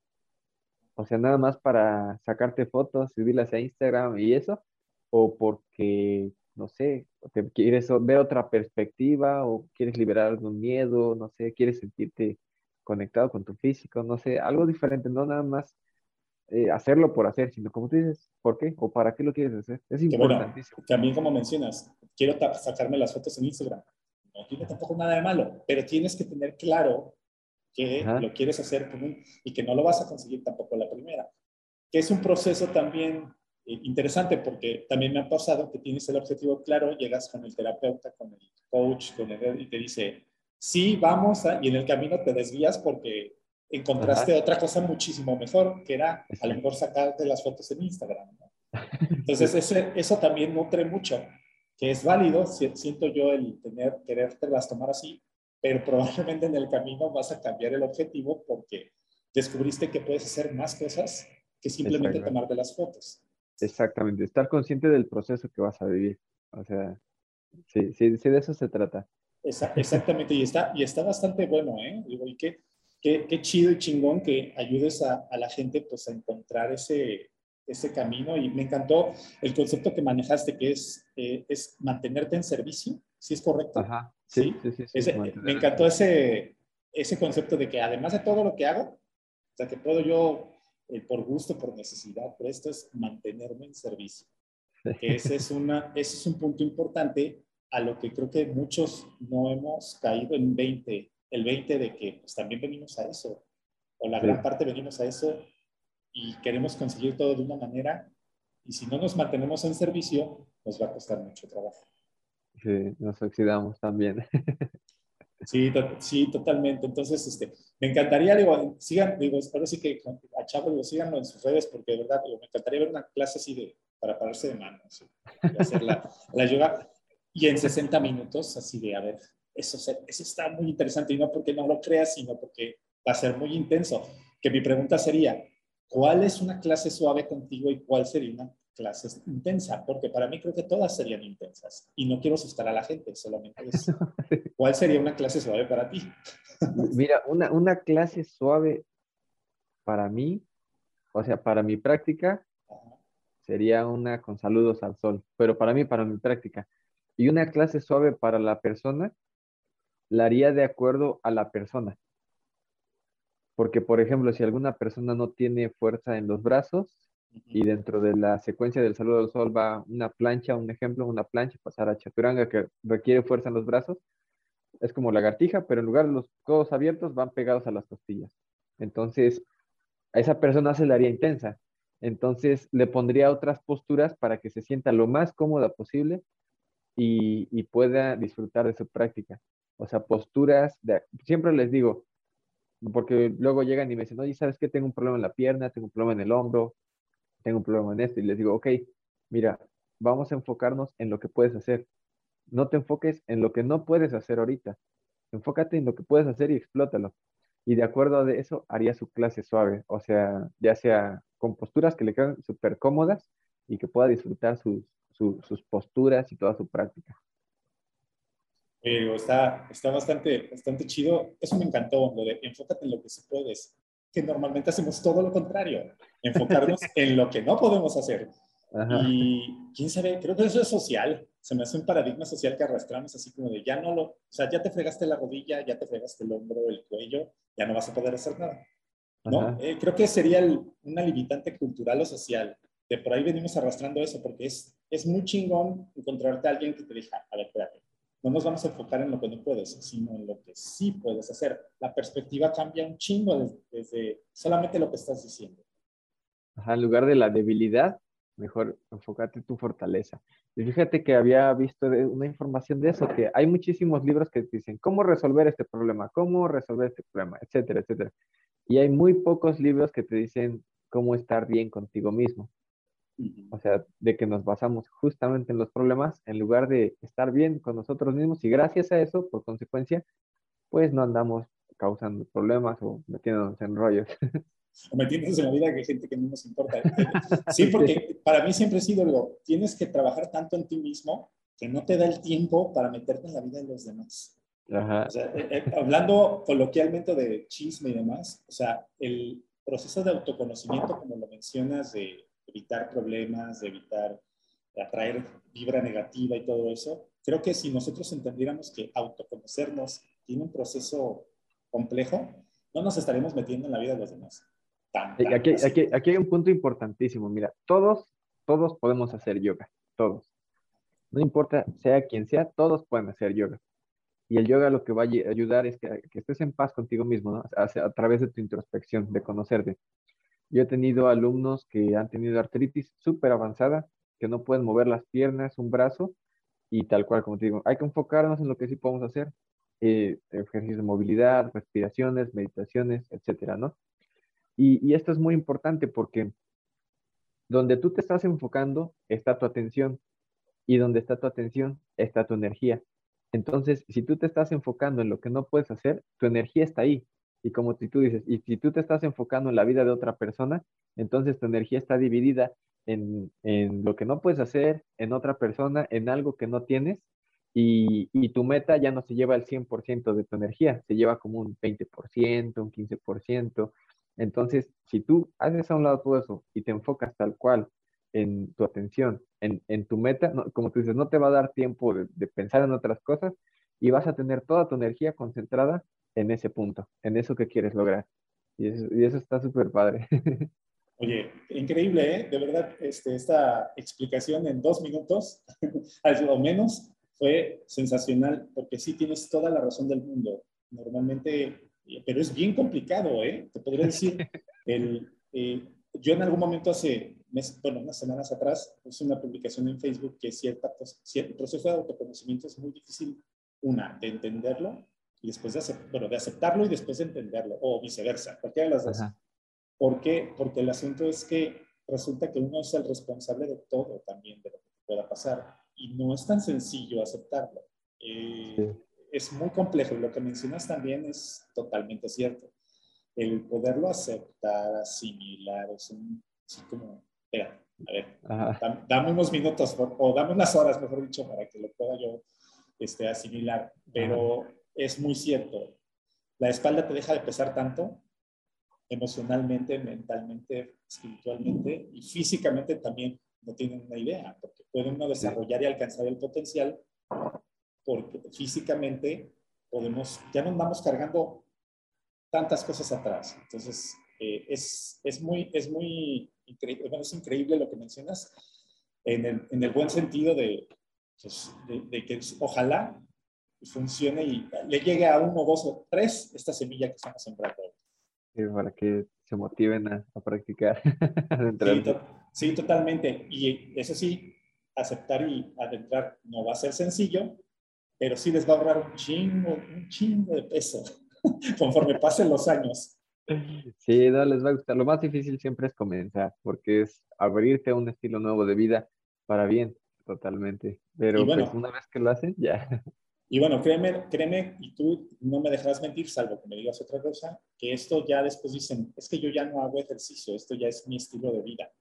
O sea, nada más para sacarte fotos, subirlas a Instagram y eso. o porque, no sé, te quieres ver otra perspectiva o quieres liberar algún miedo, no sé, quieres sentirte conectado con tu físico, no sé, algo diferente, no nada más eh, hacerlo por hacer, sino como tú dices, ¿por qué o para qué lo quieres hacer? Es importantísimo. también como mencionas, quiero sacarme las fotos en Instagram. No tiene tampoco nada de malo, pero tienes que tener claro que lo quieres hacer y que no lo vas a conseguir tampoco la primera. Que es un proceso también interesante porque también me ha pasado que tienes el objetivo claro, llegas con el terapeuta, con el coach, con el, y te dice, sí, vamos, y en el camino te desvías porque encontraste otra cosa muchísimo mejor, que era a lo mejor sacarte las fotos en Instagram. Entonces, ese, eso también nutre mucho, que es válido, siento yo el tener, quererte las tomar así, pero probablemente en el camino vas a cambiar el objetivo porque descubriste que puedes hacer más cosas que simplemente tomarte las fotos. Exactamente, estar consciente del proceso que vas a vivir. O sea, sí, sí, sí de eso se trata. Exactamente, y está, y está bastante bueno, ¿eh? Digo, y qué, qué, qué chido y chingón que ayudes a, a, la gente pues a encontrar ese, ese camino y me encantó el concepto que manejaste que es, eh, es mantenerte en servicio, ¿sí es correcto? Ajá, sí, sí, sí, me encantó ese, ese concepto de que además de todo lo que hago, o sea, que puedo yo por gusto, por necesidad, pero esto es mantenerme en servicio. ese, es una, ese es un punto importante a lo que creo que muchos no hemos caído en 20, el 20 de que pues, también venimos a eso, o la gran parte venimos a eso y queremos conseguir todo de una manera, y si no nos mantenemos en servicio, nos va a costar mucho trabajo. Sí, nos oxidamos también. Sí, sí, totalmente. Entonces, este, me encantaría, digo, sigan, digo, ahora sí que a Chavo, digo, síganlo en sus redes, porque de verdad, me encantaría ver una clase así de, para pararse de manos, hacer la, la yoga, y en 60 minutos, así de, a ver, eso, eso está muy interesante, y no porque no lo creas, sino porque va a ser muy intenso. Que mi pregunta sería, ¿cuál es una clase suave contigo y cuál sería una clase intensa? Porque para mí creo que todas serían intensas, y no quiero asustar a la gente, solamente es, ¿cuál sería una clase suave para ti? Mira, una, una clase suave para mí, o sea, para mi práctica, sería una con saludos al sol, pero para mí, para mi práctica. Y una clase suave para la persona, la haría de acuerdo a la persona. Porque, por ejemplo, si alguna persona no tiene fuerza en los brazos y dentro de la secuencia del saludo al sol va una plancha, un ejemplo, una plancha, pasar a chaturanga que requiere fuerza en los brazos, es como lagartija, pero en lugar de los codos abiertos van pegados a las costillas. Entonces, a esa persona se le haría intensa. Entonces, le pondría otras posturas para que se sienta lo más cómoda posible y, pueda disfrutar de su práctica. O sea, posturas, de, siempre les digo, porque luego llegan y me dicen, oye, ¿sabes qué? Tengo un problema en la pierna, tengo un problema en el hombro, tengo un problema en esto. Y les digo, ok, mira, vamos a enfocarnos en lo que puedes hacer. No te enfoques en lo que no puedes hacer ahorita. Enfócate en lo que puedes hacer y explótalo. Y de acuerdo a eso, haría su clase suave. O sea, ya sea con posturas que le quedan súper cómodas y que pueda disfrutar sus, sus posturas y toda su práctica. Pero está, está bastante, bastante chido. Eso me encantó, lo de enfócate en lo que sí puedes, que normalmente hacemos todo lo contrario, enfocarnos en lo que no podemos hacer. Y quién sabe, creo que eso es social. Se me hace un paradigma social que arrastramos así como de ya no lo, o sea, ya te fregaste la rodilla, ya te fregaste el hombro, el cuello, ya no vas a poder hacer nada. ¿no? Eh, creo que sería una limitante cultural o social. De por ahí venimos arrastrando eso porque es, es muy chingón encontrarte a alguien que te diga, a ver, espérate, no nos vamos a enfocar en lo que no puedes, sino en lo que sí puedes hacer. La perspectiva cambia un chingo desde, solamente lo que estás diciendo. Ajá, en lugar de la debilidad, mejor enfócate en tu fortaleza. Y fíjate que había visto una información de eso, que hay muchísimos libros que dicen cómo resolver este problema, cómo resolver este problema, etcétera, etcétera. Y hay muy pocos libros que te dicen cómo estar bien contigo mismo. O sea, de que nos basamos justamente en los problemas en lugar de estar bien con nosotros mismos y gracias a eso, por consecuencia, pues no andamos causando problemas o metiéndonos en rollos. O metiéndonos en la vida de gente que no nos importa. Sí, porque para mí siempre ha sido lo, tienes que trabajar tanto en ti mismo que no te da el tiempo para meterte en la vida de los demás. Ajá. O sea, eh, eh, hablando coloquialmente de chisme y demás, o sea, el proceso de autoconocimiento, como lo mencionas, de evitar problemas, de evitar atraer vibra negativa y todo eso. Creo que si nosotros entendiéramos que autoconocernos tiene un proceso complejo, no nos estaremos metiendo en la vida de los demás. Aquí, aquí, aquí, hay un punto importantísimo. Mira, todos, todos podemos hacer yoga, todos. No importa sea quien sea, todos pueden hacer yoga. Y el yoga lo que va a ayudar es que, estés en paz contigo mismo, ¿no? a, a través de tu introspección, de conocerte. Yo he tenido alumnos que han tenido artritis súper avanzada, que no pueden mover las piernas, un brazo, y tal cual, como te digo, hay que enfocarnos en lo que sí podemos hacer, eh, ejercicios de movilidad, respiraciones, meditaciones, etcétera, ¿no? Y, esto es muy importante porque donde tú te estás enfocando está tu atención y donde está tu atención está tu energía. Entonces, si tú te estás enfocando en lo que no puedes hacer, tu energía está ahí. Y como tú dices, y si tú te estás enfocando en la vida de otra persona, entonces tu energía está dividida en, lo que no puedes hacer, en otra persona, en algo que no tienes, y, y tu meta ya no se lleva el 100% de tu energía, se lleva como un 20%, un 15%. Entonces, si tú haces a un lado todo eso y te enfocas tal cual en tu atención, en, en tu meta, como tú dices, no te va a dar tiempo de, de pensar en otras cosas y vas a tener toda tu energía concentrada en ese punto, en eso que quieres lograr. Y eso, y eso está súper padre. Oye, increíble, ¿eh? De verdad, este, esta explicación en dos minutos, al menos, fue sensacional, porque sí tienes toda la razón del mundo. Normalmente, pero es bien complicado, ¿eh? Te podría decir, el, eh, yo en algún momento hace, bueno, unas semanas atrás, puse una publicación en Facebook que cierta, cierto proceso de autoconocimiento es muy difícil, una, de entenderlo, y después de, bueno, de aceptarlo y después de entenderlo, o viceversa, cualquiera de las dos. ¿Por qué? Porque el asunto es que resulta que uno es el responsable de todo también, de lo que pueda pasar. Y no es tan sencillo aceptarlo. Eh, es muy complejo y lo que mencionas también es totalmente cierto. El poderlo aceptar, asimilar, es un, así como, espera, a ver, dame, unos minutos o dame unas horas, mejor dicho, para que lo pueda yo este, asimilar. Pero es muy cierto. La espalda te deja de pesar tanto emocionalmente, mentalmente, espiritualmente y físicamente también no tienen una idea, porque puede uno desarrollar y alcanzar el potencial, porque físicamente podemos, ya no andamos cargando tantas cosas atrás. Entonces, eh, es, es, muy, es muy increíble, bueno, es increíble lo que mencionas, en el, en el buen sentido de, pues, de, que ojalá funcione y le llegue a uno, dos o tres esta semilla que estamos sembrando para que se motiven a, practicar. sí, totalmente. Y eso sí, aceptar y adentrar no va a ser sencillo, pero sí les va a ahorrar un chingo, un chingo de peso conforme pasen los años. Sí, no les va a gustar. Lo más difícil siempre es comenzar, porque es abrirte a un estilo nuevo de vida para bien, totalmente. Pero pues, una vez que lo hacen, ya. Y bueno, créeme, créeme, y tú no me dejarás mentir, salvo que me digas otra cosa, que esto ya después dicen, es que yo ya no hago ejercicio, esto ya es mi estilo de vida.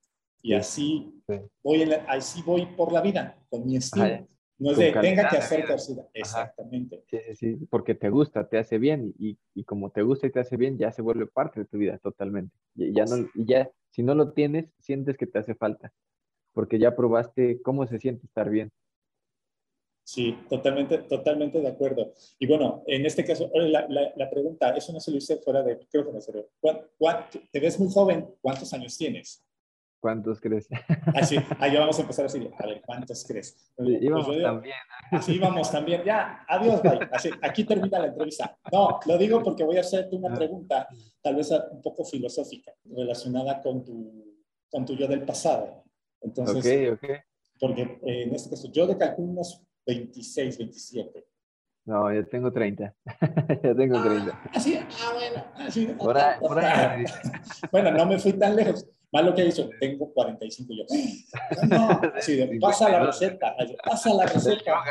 Y así, voy, así voy por la vida, con mi estilo. No es de, tenga que hacer ejercicio. Exactamente. Sí, sí, sí, porque te gusta, te hace bien, y, y, como te gusta y te hace bien, ya se vuelve parte de tu vida totalmente. Y ya, no, y ya, si no lo tienes, sientes que te hace falta, porque ya probaste cómo se siente estar bien. Sí, totalmente, totalmente de acuerdo. Y bueno, en este caso, la, la, pregunta, eso no se lo hice fuera de micrófono, te ves muy joven, ¿cuántos años tienes? ¿Cuántos crees? Así, ah, ahí vamos a empezar así, a ver, ¿cuántos crees? Sí, íbamos pues también. Así vamos también, ya, adiós, bye. Así, aquí termina la entrevista. No, lo digo porque voy a hacerte una ah. pregunta, tal vez un poco filosófica, relacionada con tu, con tu yo del pasado. Entonces, ok, ok. Porque eh, en este caso, yo de calculo unos 26, 27. No, yo tengo 30. yo tengo 30. Ah, así, ah, bueno. Así, por ahí, por ahí. bueno, no me fui tan lejos. Más lo que hizo, tengo 45 yo. No, así de, pasa la receta, pasa la receta.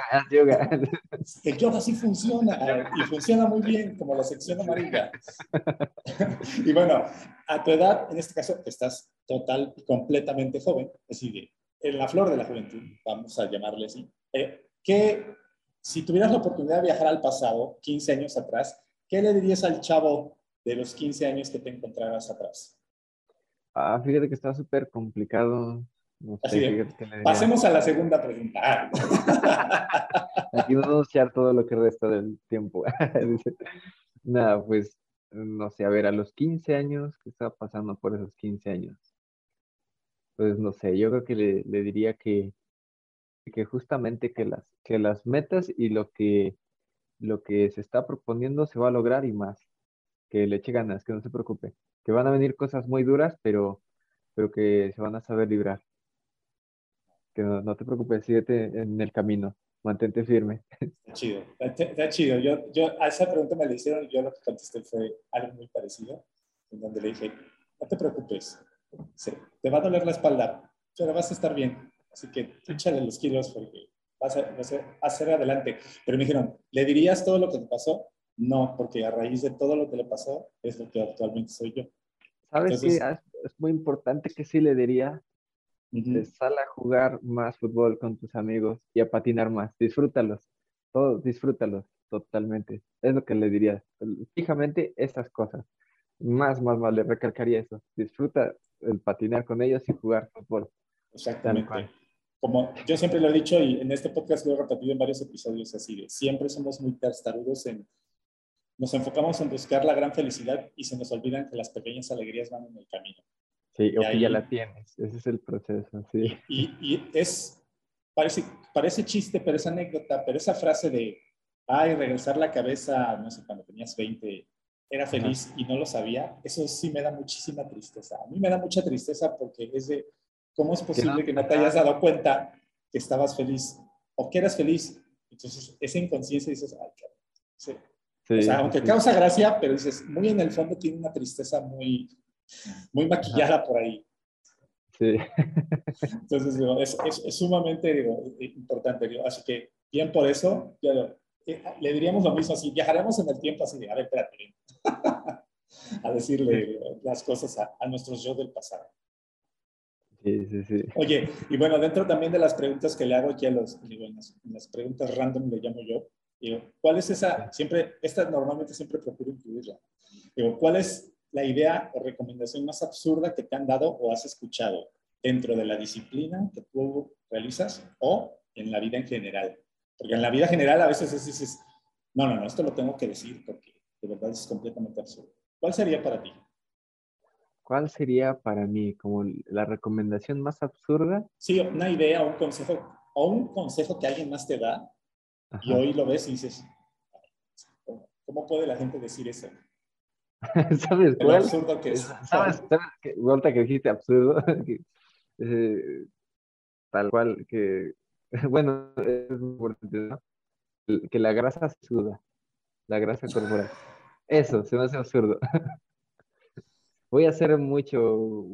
El yoga sí funciona y funciona muy bien, como la sección amarilla. y bueno, a tu edad, en este caso, estás total y completamente joven, es decir, en la flor de la juventud, vamos a llamarle así. Eh, que si tuvieras la oportunidad de viajar al pasado, 15 años atrás, ¿qué le dirías al chavo de los 15 años que te encontraras atrás? Ah, fíjate que está súper complicado. pasemos a la segunda pregunta. Aquí vamos a anunciar todo lo que resta del tiempo. Nada, pues, no sé, a ver, a los 15 años, ¿qué estaba pasando por esos 15 años? Pues no sé, yo creo que le, le diría que, que justamente que las, que las metas y lo que, lo que se está proponiendo se va a lograr y más. Que le eche ganas, que no se preocupe. Que van a venir cosas muy duras, pero, pero que se van a saber librar. Que no, te preocupes, síguete en el camino, mantente firme. Está chido, está, chido. Yo, yo a esa pregunta me la hicieron y yo lo que contesté fue algo muy parecido, en donde le dije, no te preocupes, te va a doler la espalda, pero vas a estar bien. Así que échale los kilos porque vas a, hacer adelante. Pero me dijeron, ¿le dirías todo lo que te pasó? No, porque a raíz de todo lo que le pasó es lo que actualmente soy yo. ¿Sabes qué? Es muy importante que sí le diría, sal a jugar más fútbol con tus amigos y a patinar más. Disfrútalos, todos, disfrútalos totalmente. Es lo que le diría. Fijamente esas cosas. Más, más, más le recalcaría eso. Disfruta el patinar con ellos y jugar fútbol. Exactamente como yo siempre lo he dicho y en este podcast lo he repetido en varios episodios así, siempre somos muy testarudos en, nos enfocamos en buscar la gran felicidad y se nos olvidan que las pequeñas alegrías van en el camino. Sí, o que ya la tienes, ese es el proceso, sí. Y, y, es, parece, parece chiste, pero es anécdota, pero esa frase de, ay, regresar la cabeza, no sé, cuando tenías 20, era feliz y no lo sabía, eso sí me da muchísima tristeza. A mí me da mucha tristeza porque es de, ¿Cómo es posible que no te hayas dado cuenta que estabas feliz o que eras feliz? Entonces, esa inconsciencia dices, ay, sí. o sea, aunque causa gracia, pero dices, muy en el fondo tiene una tristeza muy, muy maquillada por ahí. Sí. Entonces, digo, es, es, sumamente digo, importante. Digo, así que, bien por eso, eh, le diríamos lo mismo así, viajaremos en el tiempo así de, a ver, espérate, a decirle las cosas a, a nuestros yo del pasado. Sí, sí, sí. Oye, y bueno, dentro también de las preguntas que le hago aquí a los, digo, en las, preguntas random le llamo yo, digo, ¿cuál es esa, siempre, esta normalmente siempre procuro incluirla, digo, ¿cuál es la idea o recomendación más absurda que te han dado o has escuchado dentro de la disciplina que tú realizas o en la vida en general? Porque en la vida general a veces dices, no, no, no, esto lo tengo que decir porque de verdad es completamente absurdo. ¿Cuál sería para ti? ¿Cuál sería para mí como la recomendación más absurda? Sí, una idea, un consejo, o un consejo que alguien más te da y hoy lo ves y dices, ¿cómo puede la gente decir eso? ¿Sabes cuál? absurdo que es. ¿Sabes, que, vuelta que dijiste absurdo? Eh, tal cual, que, bueno, es importante, ¿no? Que la grasa suda, la grasa corporal. Eso, se me hace absurdo. Voy a hacer mucho,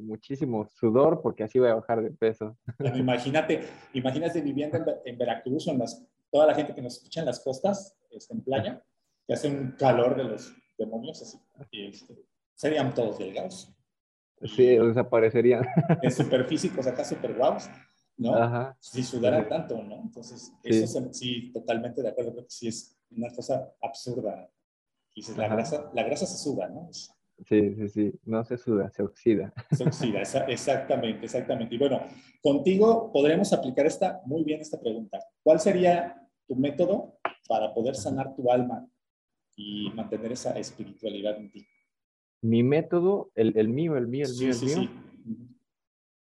muchísimo sudor porque así voy a bajar de peso. imagínate, imagínate viviendo en, Veracruz, en las, toda la gente que nos escucha en las costas, este, en playa, que hace un calor de los demonios, así, este, serían todos delgados. Sí, desaparecerían. En superfísicos acá super guaos, ¿no? Ajá. Si sudaran tanto, ¿no? Entonces, eso sí. totalmente de acuerdo, porque sí es una cosa absurda. Dices, la grasa, la grasa se suda, ¿no? Sí, sí, sí, no se suda, se oxida. Se oxida, exactamente, exactamente. Y bueno, contigo podremos aplicar esta, muy bien esta pregunta. ¿Cuál sería tu método para poder sanar tu alma y mantener esa espiritualidad en ti? Mi método, el, el mío, el mío, el mío, el mío.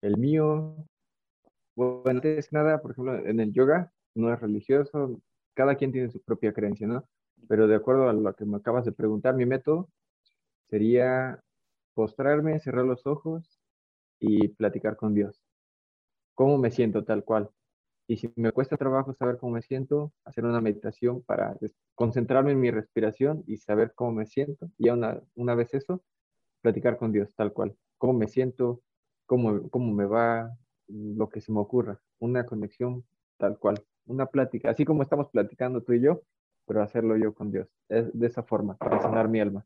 El mío, bueno, antes nada, por ejemplo, en el yoga no es religioso, cada quien tiene su propia creencia, ¿no? Pero de acuerdo a lo que me acabas de preguntar, mi método sería postrarme, cerrar los ojos y platicar con Dios. ¿Cómo me siento tal cual? Y si me cuesta trabajo saber cómo me siento, hacer una meditación para concentrarme en mi respiración y saber cómo me siento. Y una, una vez eso, platicar con Dios tal cual. ¿Cómo me siento? ¿Cómo, cómo me va? Lo que se me ocurra. Una conexión tal cual. Una plática, así como estamos platicando tú y yo, pero hacerlo yo con Dios. Es de esa forma, para sanar mi alma.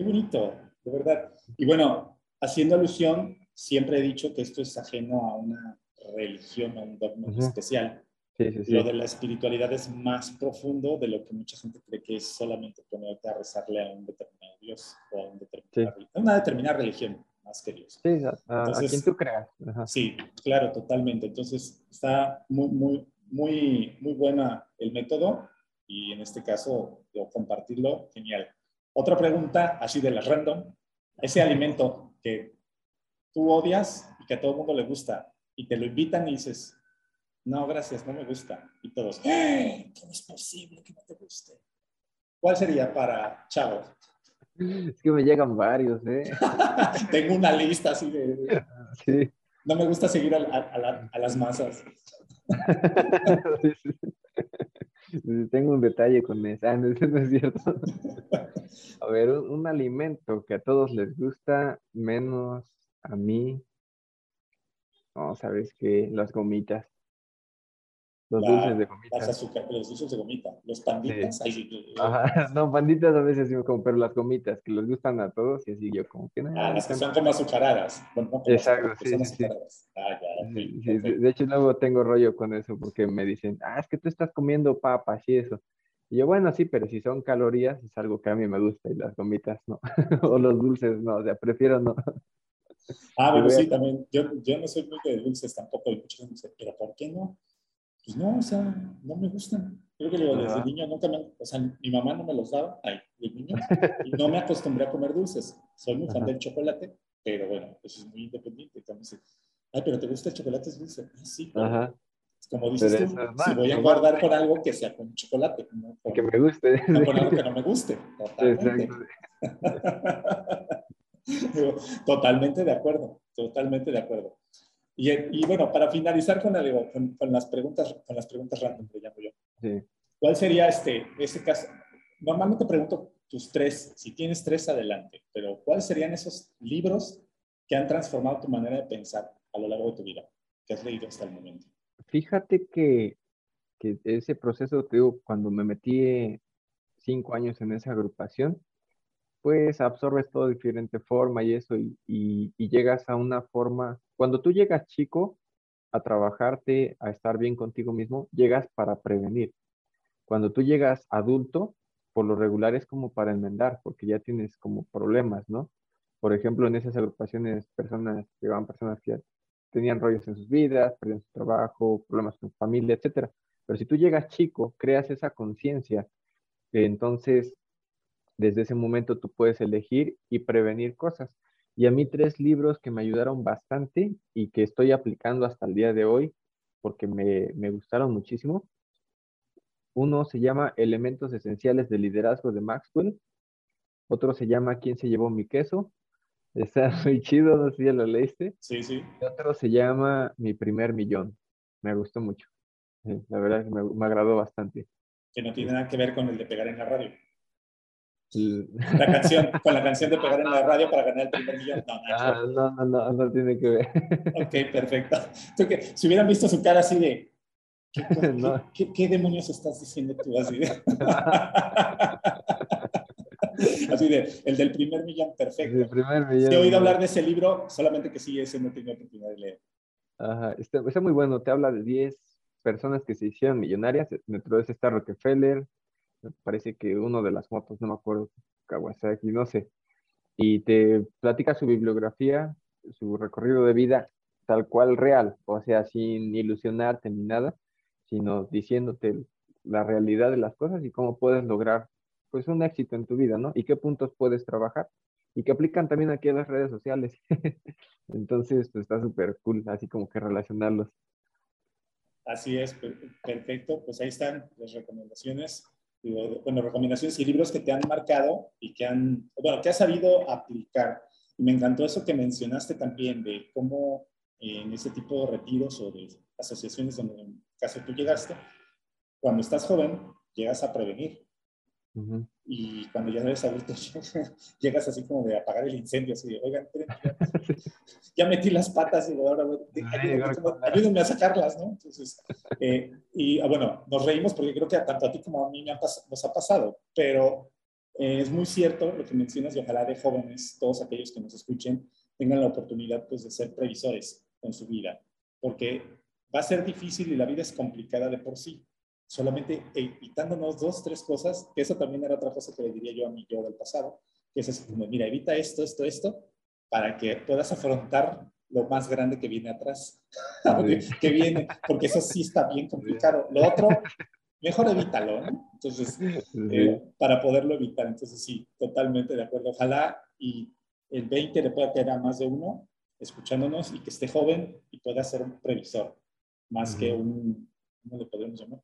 Qué bonito, de verdad. Y bueno, haciendo alusión, siempre he dicho que esto es ajeno a una religión, a un dogma especial. Sí, sí, sí. Lo de la espiritualidad es más profundo de lo que mucha gente cree que es solamente ponerte a rezarle a un determinado Dios o a un determinado, una determinada religión. más que Dios. Sí, a, quien tú creas. Sí, claro, totalmente. Entonces, está muy, muy, muy, muy buena el método y en este caso, compartirlo, genial. Otra pregunta, así de la random. Ese alimento que tú odias y que a todo el mundo le gusta y te lo invitan y dices, no, gracias, no me gusta. Y todos, ¡Eh! ¿cómo es posible que no te guste? ¿Cuál sería para Chavo? Es que me llegan varios, ¿eh? Tengo una lista así de... Sí. No me gusta seguir a, las masas. Tengo un detalle con eso. Ah, no, es cierto. A ver, un, alimento que a todos les gusta, menos a mí. No, ¿sabes qué? Las gomitas. Los dulces de gomita. los dulces de gomita. Los panditas. Ajá, no, panditas a veces sí como, pero las gomitas que les gustan a todos y así yo como que no. Ah, las que son como azucaradas. Exacto, sí, sí. Ah, ya, de hecho, luego tengo rollo con eso porque me dicen, ah, es que tú estás comiendo papas y eso. Y yo, bueno, sí, pero si son calorías es algo que a mí me gusta y las gomitas no. o los dulces no, o sea, prefiero no. Ah, bueno, sí, también. Yo, yo no soy muy de dulces tampoco, muchos dulces, pero ¿por qué no? Pues no, o sea, no me gustan. Creo que desde niño nunca me, o sea, mi mamá no me los daba, ay, de niño, y no me acostumbré a comer dulces. Soy muy fan del chocolate, pero bueno, pues es muy independiente. Entonces, ay, pero ¿te gusta el chocolate? Es dulce. Ah, sí, Ajá. Como dices tú, si voy a guardar con algo que sea con chocolate, no con, que me guste. No con algo que no me guste. Totalmente. totalmente de acuerdo, totalmente de acuerdo. Y, bueno, para finalizar con, con, las preguntas, con las preguntas random, le llamo yo. ¿Cuál sería este, este caso? Normalmente pregunto tus tres, si tienes tres, adelante, pero ¿cuáles serían esos libros que han transformado tu manera de pensar a lo largo de tu vida, que has leído hasta el momento? Fíjate que, que ese proceso, te digo, cuando me metí cinco años en esa agrupación, pues absorbes todo de diferente forma y eso, y, y, llegas a una forma, cuando tú llegas chico a trabajarte, a estar bien contigo mismo, llegas para prevenir. Cuando tú llegas adulto, por lo regular es como para enmendar, porque ya tienes como problemas, ¿no? Por ejemplo, en esas agrupaciones, personas, llegaban personas que tenían rollos en sus vidas, perdían su trabajo, problemas con familia, etcétera. Pero si tú llegas chico, creas esa conciencia, entonces desde ese momento tú puedes elegir y prevenir cosas. Y a mí tres libros que me ayudaron bastante y que estoy aplicando hasta el día de hoy porque me, me gustaron muchísimo. Uno se llama Elementos Esenciales del Liderazgo de Maxwell. Otro se llama ¿Quién se llevó mi queso? Está muy chido, no sé si ya lo leíste. Sí, sí. Y otro se llama Mi primer millón. Me gustó mucho. La verdad que me, me agradó bastante. Que no tiene nada que ver con el de pegar en la radio. La canción, con la canción de pegar en la radio para ganar el primer millón. No, ah, no, no, no, no, tiene que ver. Ok, perfecto. si hubieran visto su cara así de, ¿qué, demonios estás diciendo tú? Así de, así de, el del primer millón, perfecto. El primer millón. He oído hablar de ese libro, solamente que sí, ese no tenía oportunidad de leer. Ajá, está, está muy bueno, te habla de 10 personas que se hicieron millonarias, dentro de ese está Rockefeller, parece que uno de las fotos, no me acuerdo, Kawasaki, no sé, y te platica su bibliografía, su recorrido de vida tal cual real, o sea, sin ilusionarte ni nada, sino diciéndote la realidad de las cosas y cómo puedes lograr pues un éxito en tu vida, ¿no? Y qué puntos puedes trabajar y que aplican también aquí a las redes sociales. Entonces, pues está súper cool, así como que relacionarlos. Así es, perfecto. Pues ahí están las recomendaciones bueno, recomendaciones y libros que te han marcado y que han, bueno, que has sabido aplicar. Y me encantó eso que mencionaste también de cómo en ese tipo de retiros o de asociaciones donde en caso tú llegaste, cuando estás joven, llegas a prevenir. Y cuando ya eres adulto, llegas así como de apagar el incendio, así de, oigan, ya metí las patas y ahora ayúdenme, a sacarlas, ¿no? Entonces, eh, y ah, bueno, nos reímos porque creo que tanto a ti como a mí nos ha pasado, pero eh, es muy cierto lo que mencionas y ojalá de jóvenes, todos aquellos que nos escuchen, tengan la oportunidad pues, de ser previsores en su vida, porque va a ser difícil y la vida es complicada de por sí solamente evitándonos dos, tres cosas, que eso también era otra cosa que le diría yo a mi yo del pasado, que es así como, mira, evita esto, esto, esto, para que puedas afrontar lo más grande que viene atrás, que viene, porque eso sí está bien complicado. Lo otro, mejor evítalo, ¿no? Entonces, eh, para poderlo evitar. Entonces, sí, totalmente de acuerdo. Ojalá y el 20 le pueda quedar a más de uno escuchándonos y que esté joven y pueda ser un previsor, más que un, ¿cómo le podemos llamar?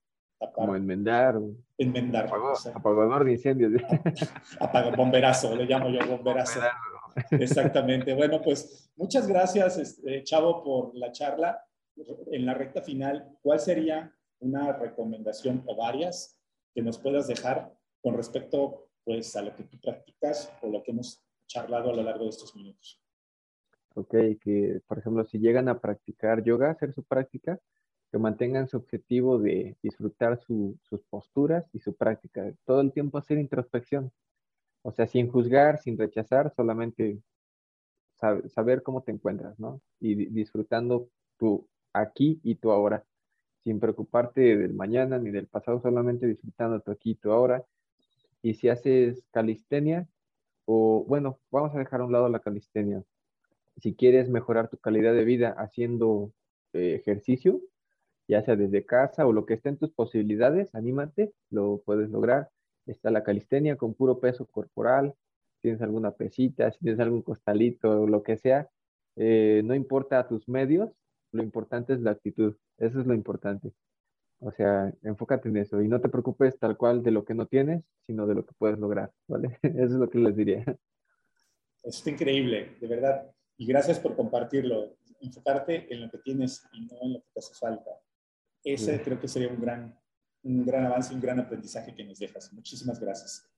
Como enmendar. Enmendar. apagador de incendios. Apagador, bomberazo, le llamo yo bomberazo. Exactamente. Bueno, pues muchas gracias, este, Chavo, por la charla. En la recta final, ¿cuál sería una recomendación o varias que nos puedas dejar con respecto pues, a lo que tú practicas o lo que hemos charlado a lo largo de estos minutos? Ok, que por ejemplo, si llegan a practicar yoga, hacer su práctica, mantengan su objetivo de disfrutar sus posturas y su práctica. Todo el tiempo hacer introspección. O sea, sin juzgar, sin rechazar, solamente saber cómo te encuentras, ¿no? Y disfrutando tu aquí y tu ahora, sin preocuparte del mañana ni del pasado, solamente disfrutando tu aquí y tu ahora. Y si haces calistenia, o bueno, vamos a dejar a un lado la calistenia. Si quieres mejorar tu calidad de vida haciendo eh, ejercicio, ya sea desde casa o lo que esté en tus posibilidades, anímate, lo puedes lograr. Está la calistenia con puro peso corporal, tienes alguna pesita, si tienes algún costalito lo que sea, eh, no importa tus medios, lo importante es la actitud, eso es lo importante. O sea, enfócate en eso y no te preocupes tal cual de lo que no tienes, sino de lo que puedes lograr, ¿vale? Eso es lo que les diría. Está increíble, de verdad. Y gracias por compartirlo. Enfocarte en lo que tienes y no en lo que te hace falta. Ese creo que sería un gran, un gran avance, un gran aprendizaje que nos dejas. Muchísimas gracias.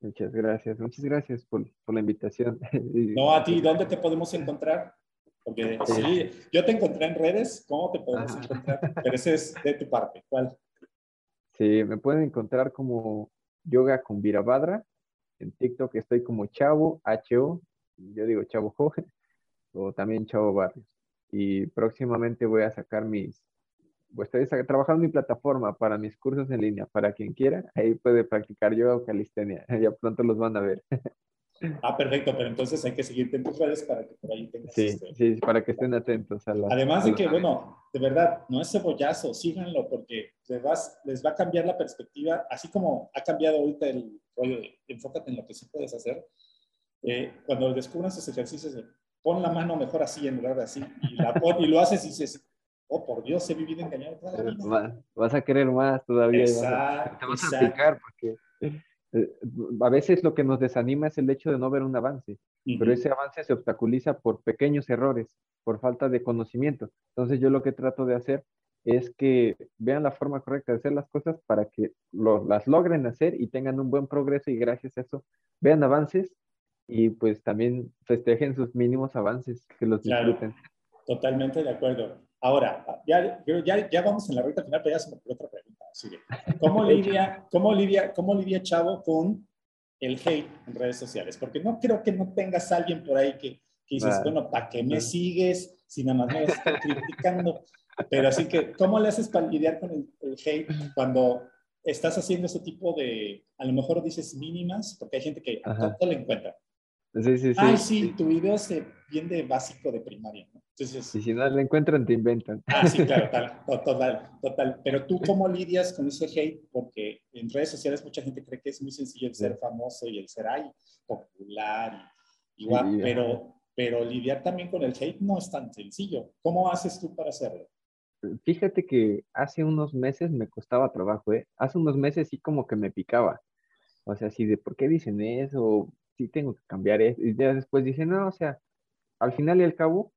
Muchas gracias, muchas gracias por, por la invitación. No, a ti, ¿dónde te podemos encontrar? Porque sí, yo te encontré en redes, ¿cómo te podemos ah. encontrar? Pero ese es de tu parte, ¿cuál? Sí, me pueden encontrar como Yoga con Virabhadra. En TikTok estoy como Chavo, H-O, yo digo Chavo Joven, o también Chavo Barrios. Y próximamente voy a sacar mis, pues estoy trabajando en mi plataforma para mis cursos en línea, para quien quiera, ahí puede practicar yoga o calistenia, ya pronto los van a ver. Ah, perfecto, pero entonces hay que seguirte en tus redes para que por ahí tengas. Sí, este sí, para que estén atentos a la. Además de que, bueno, de verdad, no es cebollazo, síganlo porque les, vas, les va a cambiar la perspectiva, así como ha cambiado ahorita el rollo de enfócate en lo que sí puedes hacer. Eh, cuando descubran esos ejercicios, pon la mano mejor así en lugar de así, y, la y lo haces y dices, oh, por Dios, he vivido engañado toda la vida. Vas a querer más todavía. Exacto, te vas a aplicar porque eh, a veces lo que nos desanima es el hecho de no ver un avance, pero ese avance se obstaculiza por pequeños errores, por falta de conocimiento. Entonces yo lo que trato de hacer es que vean la forma correcta de hacer las cosas para que las logren hacer y tengan un buen progreso y gracias a eso vean avances y pues también festejen sus mínimos avances, que los disfruten. Totalmente de acuerdo. Ahora, ya, ya, ya vamos en la recta final, pero ya se me ocurrió otra pregunta. ¿cómo, lidia, cómo, lidia, ¿Cómo lidia Chavo con el hate en redes sociales? Porque no creo que no tengas a alguien por ahí que, que dices, bueno, ¿para qué me sigues si nada más me estás criticando? Pero así que, ¿cómo le haces para lidiar con el, hate cuando estás haciendo ese tipo de, a lo mejor dices mínimas, porque hay gente que a todo le encuentra. Sí, sí, sí. Ay, sí, tu video se viene básico de primaria, ¿no? Entonces, y si no lo encuentran, te inventan. Ah, sí, claro, total, total, total. Pero tú, ¿cómo lidias con ese hate? Porque en redes sociales mucha gente cree que es muy sencillo el ser famoso y el ser ay, popular y igual, pero, pero lidiar también con el hate no es tan sencillo. ¿Cómo haces tú para hacerlo? Fíjate que hace unos meses me costaba trabajo, ¿eh? Hace unos meses sí como que me picaba. O sea, sí, de por qué dicen eso, sí tengo que cambiar eso. Y ya después dicen, no, o sea, al final y al cabo,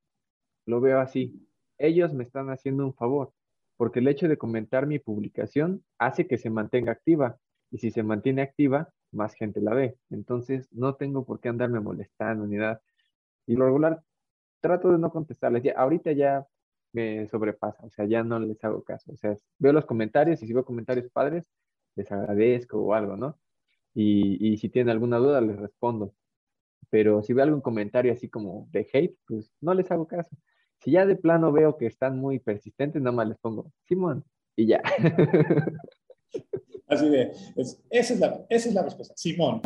lo veo así. Ellos me están haciendo un favor, porque el hecho de comentar mi publicación hace que se mantenga activa. Y si se mantiene activa, más gente la ve. Entonces, no tengo por qué andarme molestando ni nada. Y lo regular, trato de no contestarles. Ya, ahorita ya me sobrepasa, o sea, ya no les hago caso. O sea, veo los comentarios y si veo comentarios padres, les agradezco o algo, ¿no? Y, y si tienen alguna duda, les respondo. Pero si veo algún comentario así como de hate, pues no les hago caso. Si ya de plano veo que están muy persistentes, nada más les pongo Simón y ya. Así de, esa, es la, esa es la respuesta. Simón.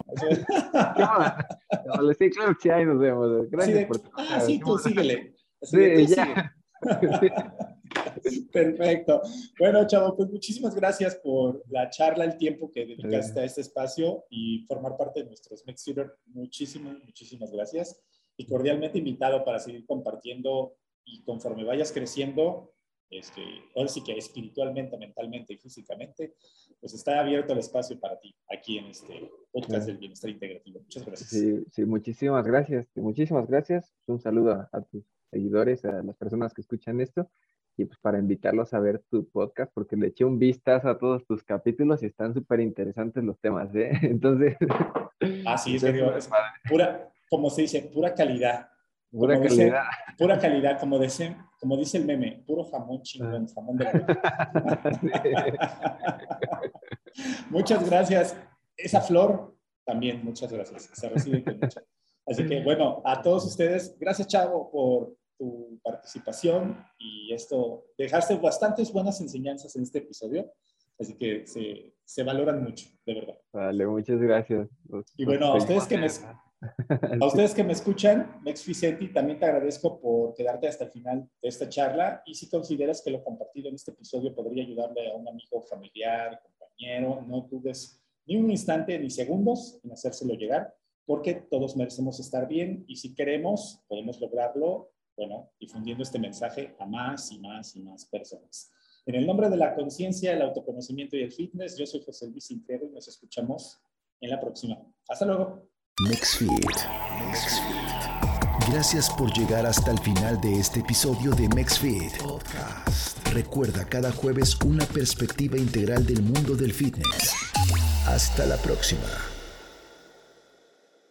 sí, claro que sí, ahí nos vemos. Gracias por Ah, sí, tú síguele. sí, ya. Perfecto. Bueno, chavo, pues muchísimas gracias por la charla, el tiempo que dedicaste a este espacio y formar parte de nuestros Mix Muchísimas, muchísimas gracias. Y cordialmente invitado para seguir compartiendo y conforme vayas creciendo, este, ahora sí que espiritualmente, mentalmente y físicamente, pues está abierto el espacio para ti aquí en este podcast del bienestar integrativo. Muchas gracias. Sí, muchísimas gracias. Muchísimas gracias. Un saludo a tus seguidores, a las personas que escuchan esto y pues para invitarlos a ver tu podcast, porque le eché un vistazo a todos tus capítulos y están súper interesantes los temas, ¿eh? Entonces... Así es, es pura, como se dice, pura calidad. Pura calidad. pura calidad, como dice, como dice el meme, puro jamón chingón, ah. jamón de Muchas gracias. Esa flor también, muchas gracias. Se recibe con mucha. Así que bueno, a todos ustedes, gracias Chavo por tu participación y esto, dejaste bastantes buenas enseñanzas en este episodio, así que se, se valoran mucho, de verdad. Vale, muchas gracias. Y bueno, a ustedes que me, a ustedes que me escuchan, Mex Vicenti, también te agradezco por quedarte hasta el final de esta charla y si consideras que lo compartido en este episodio podría ayudarle a un amigo, familiar, compañero, no dudes ni un instante ni segundos en hacérselo llegar porque todos merecemos estar bien y si queremos, podemos lograrlo bueno, difundiendo este mensaje a más y más y más personas. En el nombre de la conciencia, el autoconocimiento y el fitness, yo soy José Luis Intero y nos escuchamos en la próxima. Hasta luego. MexFit. Gracias por llegar hasta el final de este episodio de MexFit Podcast. Recuerda cada jueves una perspectiva integral del mundo del fitness. Hasta la próxima.